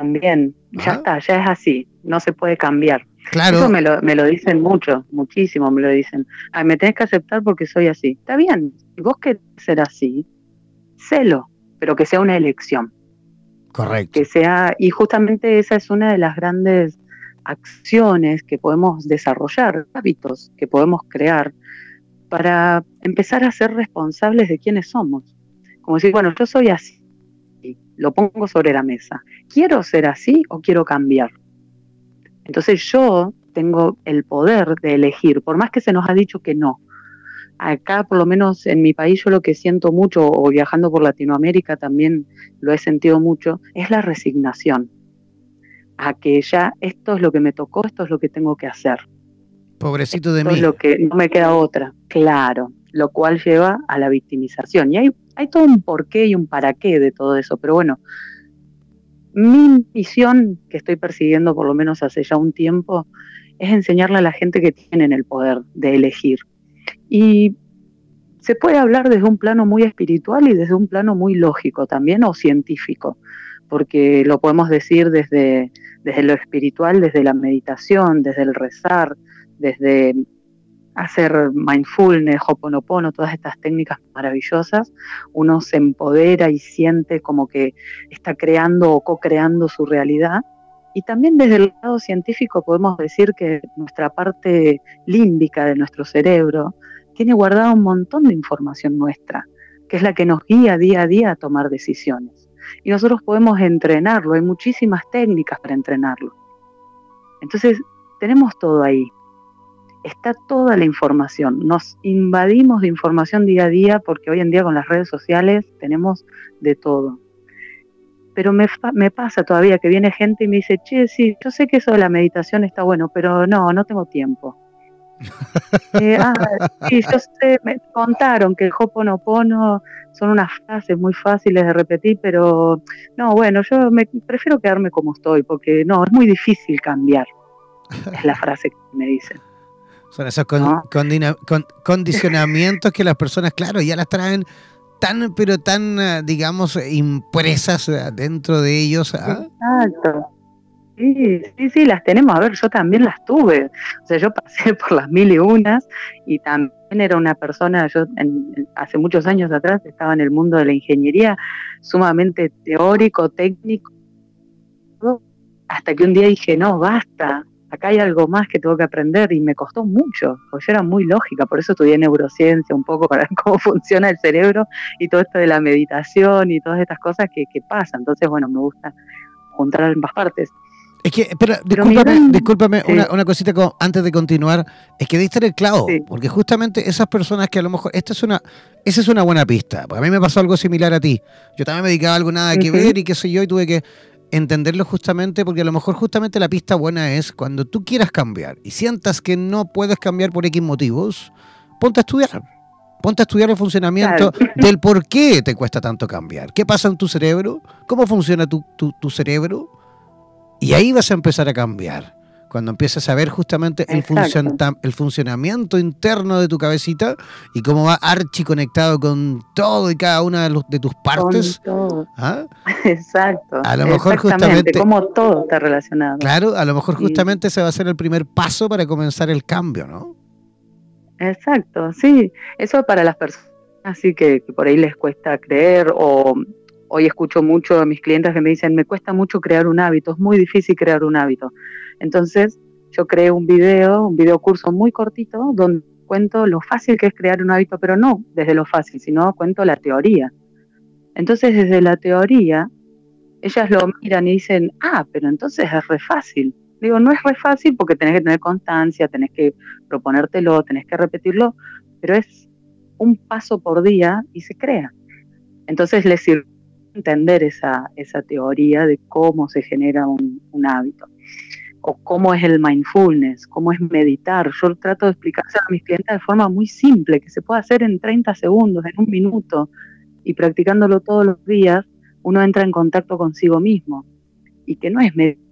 También, ya está, ya es así, no se puede cambiar. Claro. Eso me lo, me lo dicen mucho, muchísimo me lo dicen. Ay, me tenés que aceptar porque soy así. Está bien, si vos querés ser así, sélo, pero que sea una elección. Correcto. Que sea, y justamente esa es una de las grandes acciones que podemos desarrollar, hábitos que podemos crear para empezar a ser responsables de quiénes somos. Como decir, bueno, yo soy así, lo pongo sobre la mesa. ¿Quiero ser así o quiero cambiar? Entonces yo tengo el poder de elegir, por más que se nos ha dicho que no. Acá, por lo menos en mi país, yo lo que siento mucho, o viajando por Latinoamérica también lo he sentido mucho, es la resignación. A que ya esto es lo que me tocó, esto es lo que tengo que hacer. Pobrecito de mí. Es lo que no me queda otra, claro, lo cual lleva a la victimización. Y hay, hay todo un porqué y un para qué de todo eso, pero bueno, mi misión que estoy persiguiendo por lo menos hace ya un tiempo es enseñarle a la gente que tienen el poder de elegir. Y se puede hablar desde un plano muy espiritual y desde un plano muy lógico también o científico, porque lo podemos decir desde, desde lo espiritual, desde la meditación, desde el rezar, desde hacer mindfulness, hoponopono, todas estas técnicas maravillosas, uno se empodera y siente como que está creando o co-creando su realidad. Y también desde el lado científico podemos decir que nuestra parte límbica de nuestro cerebro tiene guardada un montón de información nuestra, que es la que nos guía día a día a tomar decisiones. Y nosotros podemos entrenarlo, hay muchísimas técnicas para entrenarlo. Entonces, tenemos todo ahí, está toda la información. Nos invadimos de información día a día porque hoy en día con las redes sociales tenemos de todo. Pero me, me pasa todavía que viene gente y me dice, che, sí, yo sé que eso de la meditación está bueno, pero no, no tengo tiempo. Eh, ah, sí, yo sé, me contaron que el Hoponopono son unas frases muy fáciles de repetir, pero no, bueno, yo me, prefiero quedarme como estoy, porque no, es muy difícil cambiar, es la frase que me dicen. Son esos condicionamientos que las personas, claro, ya las traen tan, pero tan, eh, digamos, impresas eh, dentro de ellos. ¿ah? Exacto. Sí, sí, sí, las tenemos. A ver, yo también las tuve. O sea, yo pasé por las mil y unas y también era una persona, yo hace muchos años atrás estaba en el mundo de la ingeniería, sumamente teórico, técnico, hasta que un día dije, no, basta, acá hay algo más que tengo que aprender y me costó mucho, porque yo era muy lógica, por eso estudié neurociencia un poco para ver cómo funciona el cerebro y todo esto de la meditación y todas estas cosas que, que pasan. Entonces, bueno, me gusta juntar ambas partes. Es que, espera, discúlpame, una, cosita antes de continuar. Es que diste el clavo, porque justamente esas personas que a lo mejor. Esta es una. Esa es una buena pista. Porque a mí me pasó algo similar a ti. Yo también me dedicaba a algo nada que ver y qué sé yo, y tuve que entenderlo justamente, porque a lo mejor justamente la pista buena es cuando tú quieras cambiar y sientas que no puedes cambiar por X motivos, ponte a estudiar. Ponte a estudiar el funcionamiento del por qué te cuesta tanto cambiar. ¿Qué pasa en tu cerebro? ¿Cómo funciona tu, tu, tu cerebro? Y ahí vas a empezar a cambiar. Cuando empieces a ver justamente el, el funcionamiento interno de tu cabecita y cómo va archi conectado con todo y cada una de, de tus partes. ¿Ah? Exacto. A lo mejor justamente. Cómo todo está relacionado. Claro, a lo mejor justamente ese va a ser el primer paso para comenzar el cambio, ¿no? Exacto, sí. Eso para las personas así que por ahí les cuesta creer o hoy escucho mucho a mis clientes que me dicen, me cuesta mucho crear un hábito, es muy difícil crear un hábito. Entonces, yo creé un video, un video curso muy cortito, donde cuento lo fácil que es crear un hábito, pero no desde lo fácil, sino cuento la teoría. Entonces, desde la teoría, ellas lo miran y dicen, ah, pero entonces es re fácil. Digo, no es re fácil porque tenés que tener constancia, tenés que proponértelo, tenés que repetirlo, pero es un paso por día y se crea. Entonces les sirve entender esa, esa teoría de cómo se genera un, hábito o cómo es el mindfulness, cómo es meditar. Yo trato de explicarse a mis clientes de forma muy simple, que se puede hacer en 30 segundos, en un minuto, y practicándolo todos los días, uno entra en contacto consigo mismo. Y que no es meditar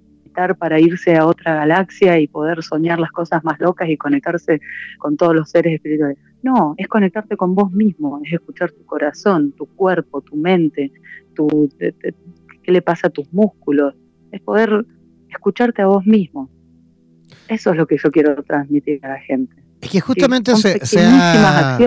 para irse a otra galaxia y poder soñar las cosas más locas y conectarse con todos los seres espirituales. No, es conectarte con vos mismo, es escuchar tu corazón, tu cuerpo, tu mente, tu, qué le pasa a tus músculos, es poder escucharte a vos mismo. Eso es lo que yo quiero transmitir a la gente. Es que justamente se, ha,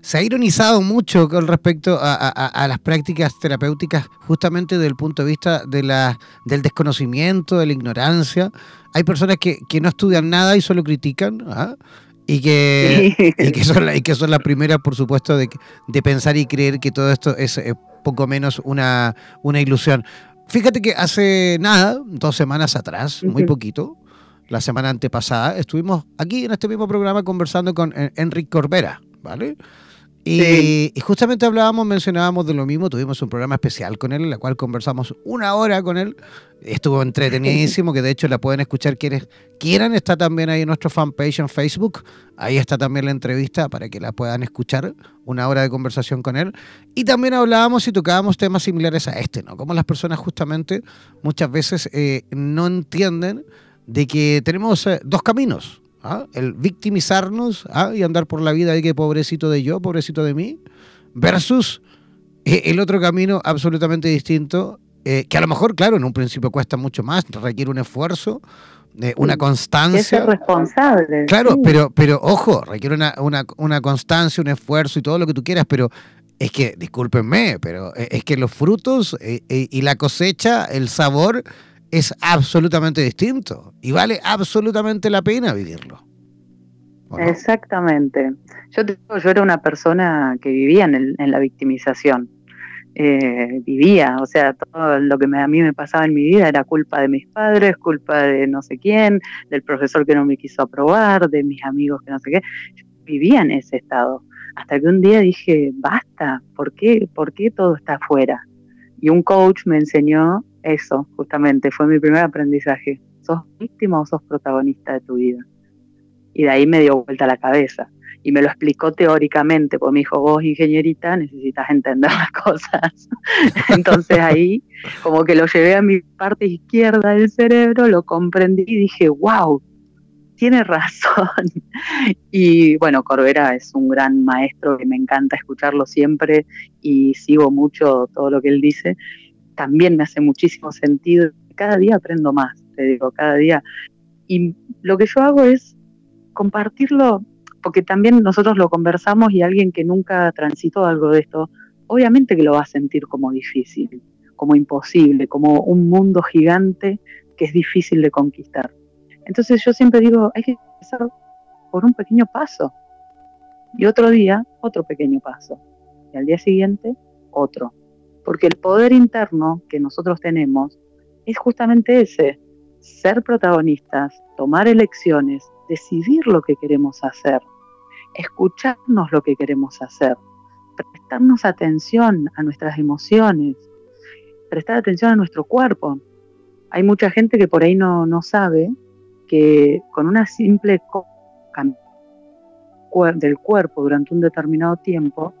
se ha ironizado mucho con respecto a, las prácticas terapéuticas, justamente desde el punto de vista de la, del desconocimiento, de la ignorancia. Hay personas que, que no estudian nada y solo critican. ¿ah? Y que, y que, son, y que son las primeras, por supuesto, de, de pensar y creer que todo esto es eh, poco menos una, una ilusión. Fíjate que hace nada, dos semanas atrás, muy poquito, la semana antepasada, estuvimos aquí en este mismo programa conversando con Enrique Corbera, ¿vale? Y, justamente hablábamos, mencionábamos de lo mismo, tuvimos un programa especial con él, en la cual conversamos una hora con él. Estuvo entretenidísimo, que de hecho la pueden escuchar quienes quieran. Está también ahí en nuestro fanpage en Facebook. Ahí está también la entrevista para que la puedan escuchar, una hora de conversación con él. Y también hablábamos y tocábamos temas similares a este, ¿no? Como las personas justamente muchas veces eh, no entienden de que tenemos eh, dos caminos ¿ah? el victimizarnos ¿ah? y andar por la vida de que pobrecito de yo, pobrecito de mí, versus eh, el otro camino absolutamente distinto, eh, que a lo mejor, claro, en un principio cuesta mucho más, requiere un esfuerzo, eh, una constancia. Es responsable. Claro, pero, pero ojo, requiere una, una, una constancia, un esfuerzo y todo lo que tú quieras, pero es que, discúlpenme, pero es que los frutos y la cosecha, el sabor, es absolutamente distinto y vale absolutamente la pena vivirlo. Exactamente. Yo, yo era una persona que vivía en, la victimización. Eh, vivía, o sea, todo lo que a mí me pasaba en mi vida era culpa de mis padres, culpa de no sé quién, del profesor que no me quiso aprobar, de mis amigos que no sé qué. Vivía en ese estado. Hasta que un día dije, basta, ¿por qué, ¿por qué todo está afuera? Y un coach me enseñó eso, justamente, fue mi primer aprendizaje. ¿Sos víctima o sos protagonista de tu vida? Y de ahí me dio vuelta la cabeza. Y me lo explicó teóricamente, porque me dijo, vos ingenierita necesitas entender las cosas. Entonces ahí como que lo llevé a mi parte izquierda del cerebro, lo comprendí y dije, wow, tiene razón. y bueno, Corbera es un gran maestro que me encanta escucharlo siempre y sigo mucho todo lo que él dice. También me hace muchísimo sentido. Cada día aprendo más, te digo, cada día. Y lo que yo hago es compartirlo, porque también nosotros lo conversamos y alguien que nunca transitó algo de esto, obviamente que lo va a sentir como difícil, como imposible, como un mundo gigante que es difícil de conquistar. Entonces yo siempre digo, hay que empezar por un pequeño paso. Y otro día, otro pequeño paso. Y al día siguiente, otro. Porque el poder interno que nosotros tenemos es justamente ese, ser protagonistas, tomar elecciones, decidir lo que queremos hacer, escucharnos lo que queremos hacer, prestarnos atención a nuestras emociones, prestar atención a nuestro cuerpo. Hay mucha gente que por ahí no, no sabe que con una simple del cuerpo durante un determinado tiempo,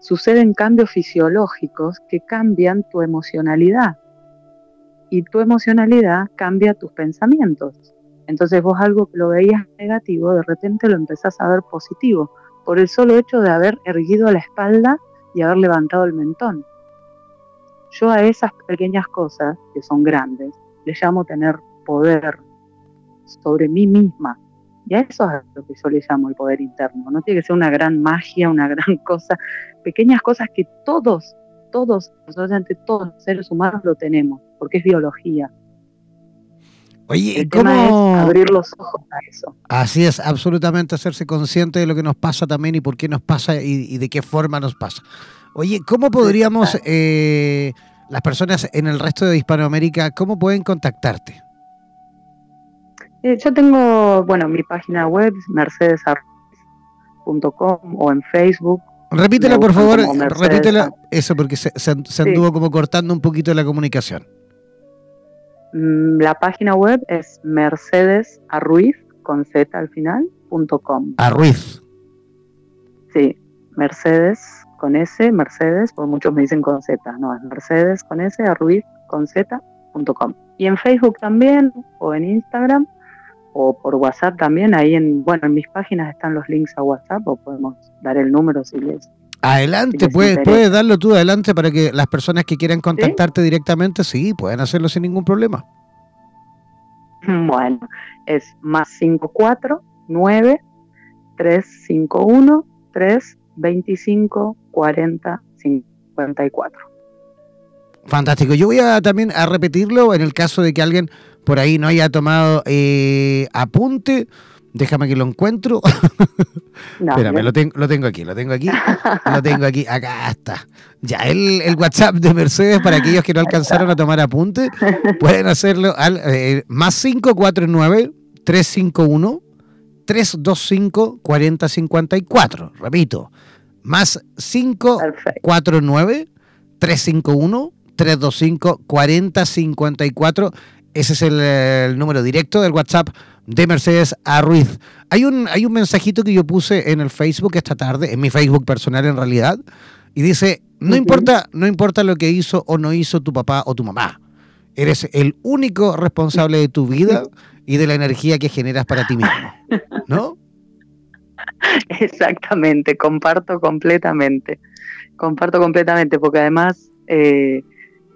suceden cambios fisiológicos que cambian tu emocionalidad. Y tu emocionalidad cambia tus pensamientos. Entonces vos algo que lo veías negativo, de repente lo empezás a ver positivo, por el solo hecho de haber erguido la espalda y haber levantado el mentón. Yo a esas pequeñas cosas, que son grandes, le llamo tener poder sobre mí misma. Y a eso es lo que yo le llamo el poder interno. No tiene que ser una gran magia, una gran cosa, pequeñas cosas que todos, todos, absolutamente todos los seres humanos lo tenemos, porque es biología. Oye, el ¿cómo... es abrir los ojos a eso. Así es, absolutamente hacerse consciente de lo que nos pasa también y por qué nos pasa y, de qué forma nos pasa. Oye, ¿cómo podríamos, eh, las personas en el resto de Hispanoamérica, cómo pueden contactarte? Eh, yo tengo, bueno, mi página web, mercedesarruiz.com o en Facebook. Repítela, por favor, repítela, eso, porque se, anduvo como cortando un poquito la comunicación. Mm, la página web es mercedesarruiz, con Z al final, punto com. Arruiz. Sí, Mercedes con S, Mercedes, por muchos me dicen con Z, no, es Mercedes con S, Arruiz con Z, punto com. Y en Facebook también, o en Instagram, o por WhatsApp también. Ahí en, bueno, en mis páginas están los links a WhatsApp o podemos dar el número si les. Adelante, puedes, puedes darlo tú adelante para que las personas que quieran contactarte directamente, sí, pueden hacerlo sin ningún problema. Bueno, es más 549 351 325 40 54. Fantástico. Yo voy a también a repetirlo en el caso de que alguien por ahí no haya tomado eh, apunte. Déjame que lo encuentro. Espérame, lo tengo, lo tengo aquí, lo tengo aquí, lo tengo aquí, acá está. Ya, el, el WhatsApp de Mercedes para aquellos que no alcanzaron a tomar apunte, pueden hacerlo al eh, más 549 351 325 4054. Repito, más 549 351 325 4054 ese es el, número directo del WhatsApp de Mercedes a Ruiz. Hay un, hay un mensajito que yo puse en el Facebook esta tarde, en mi Facebook personal en realidad, y dice, no, importa, no importa lo que hizo o no hizo tu papá o tu mamá, eres el único responsable de tu vida y de la energía que generas para ti mismo, ¿no? Exactamente, comparto completamente, comparto completamente, porque además eh,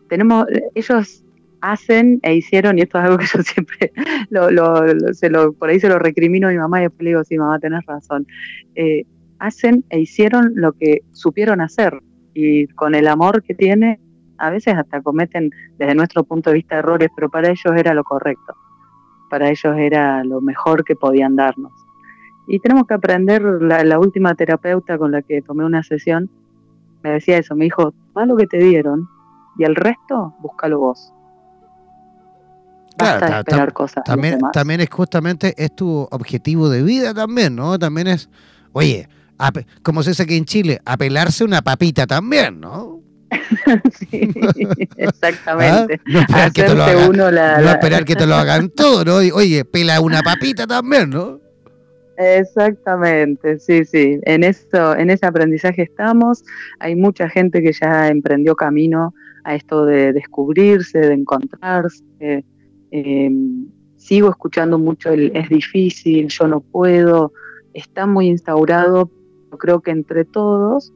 tenemos, ellos hacen e hicieron, y esto es algo que yo siempre lo, por ahí se lo recrimino a mi mamá y después le digo, sí, mamá, tenés razón. Eh, hacen e hicieron lo que supieron hacer y con el amor que tiene, a veces hasta cometen desde nuestro punto de vista errores, pero para ellos era lo correcto, para ellos era lo mejor que podían darnos. Y tenemos que aprender, la, última terapeuta con la que tomé una sesión, me decía eso, me dijo, toma lo que te dieron y el resto, búscalo vos también, también es justamente es tu objetivo de vida también, ¿no? También es, oye, como se dice aquí en Chile, apelarse una papita también, ¿no? sí, exactamente. ¿Ah? No esperar, que te, lo hagan, no esperar que te lo hagan todo, ¿no? Oye, pela una papita también, ¿no? Exactamente, sí, sí. En eso, en ese aprendizaje estamos. Hay mucha gente que ya emprendió camino a esto de descubrirse, de encontrarse, Em, sigo escuchando mucho el es difícil, yo no puedo, está muy instaurado, creo que entre todos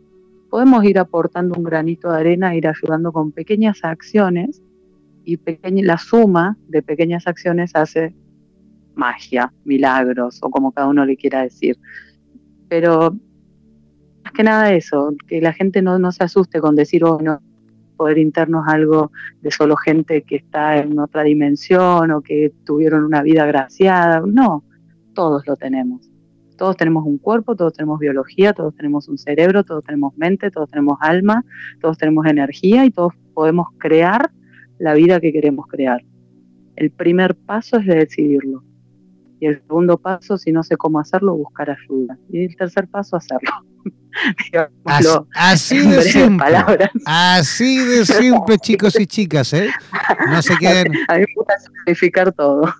podemos ir aportando un granito de arena, ir ayudando con pequeñas acciones y la suma de pequeñas acciones hace magia, milagros o como cada uno le quiera decir. Pero más que nada eso, que la gente no, no se asuste con decir, oh, no, poder interno es algo de solo gente que está en otra dimensión o que tuvieron una vida agraciada. No, todos lo tenemos. Todos tenemos un cuerpo, todos tenemos biología, todos tenemos un cerebro, todos tenemos mente, todos tenemos alma, todos tenemos energía y todos podemos crear la vida que queremos crear. El primer paso es de decidirlo. Y el segundo paso, si no sé cómo hacerlo, buscar ayuda. Y el tercer paso, hacerlo. Así, de simple. Así de simple, chicos y chicas, ¿eh? No se queden. A mí me gusta simplificar todo.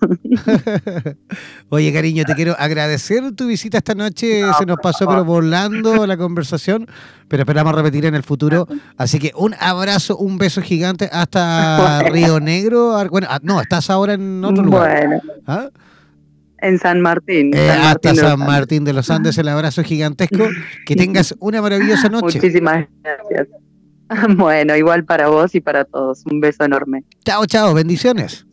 Oye, cariño, te quiero agradecer tu visita esta noche. se nos pasó, pero volando la conversación. Pero esperamos repetir en el futuro. Así que un abrazo, un beso gigante hasta Río Negro. Bueno, ah, no, estás ahora en otro lugar. Bueno. ¿Ah? En San Martín. Eh, hasta San Martín de los Andes, el abrazo gigantesco. Que tengas una maravillosa noche. Muchísimas gracias. Bueno, igual para vos y para todos. Un beso enorme. Chao, chao. Bendiciones.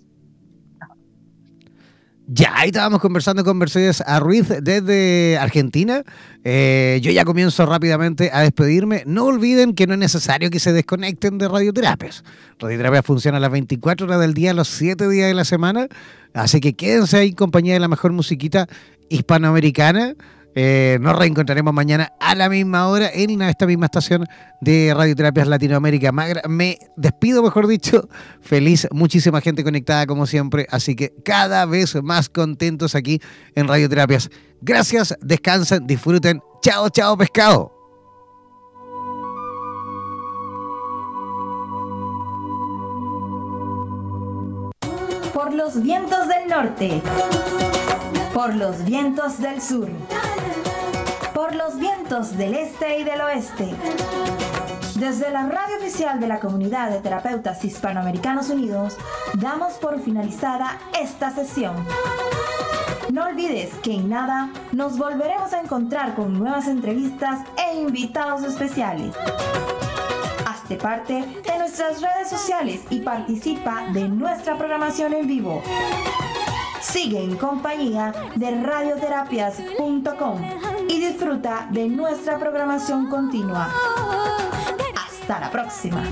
Ya, ahí estábamos conversando con Mercedes Ruiz desde Argentina. Eh, yo ya comienzo rápidamente a despedirme. No olviden que no es necesario que se desconecten de radioterapias. Radioterapia funciona a las 24 horas del día, los 7 días de la semana. Así que quédense ahí en compañía de la mejor musiquita hispanoamericana. Eh, nos reencontraremos mañana a la misma hora en esta misma estación de Radioterapias Latinoamérica. Me despido, mejor dicho. Feliz, muchísima gente conectada como siempre. Así que cada vez más contentos aquí en Radioterapias. Gracias, descansen, disfruten. Chao, chao, pescado. Por los vientos del norte por los vientos del sur, por los vientos del este y del oeste. Desde la radio oficial de la Comunidad de Terapeutas Hispanoamericanos Unidos, damos por finalizada esta sesión. No olvides que en nada nos volveremos a encontrar con nuevas entrevistas e invitados especiales. Hazte parte de nuestras redes sociales y participa de nuestra programación en vivo. Sigue en compañía de radioterapias.com y disfruta de nuestra programación continua. Hasta la próxima.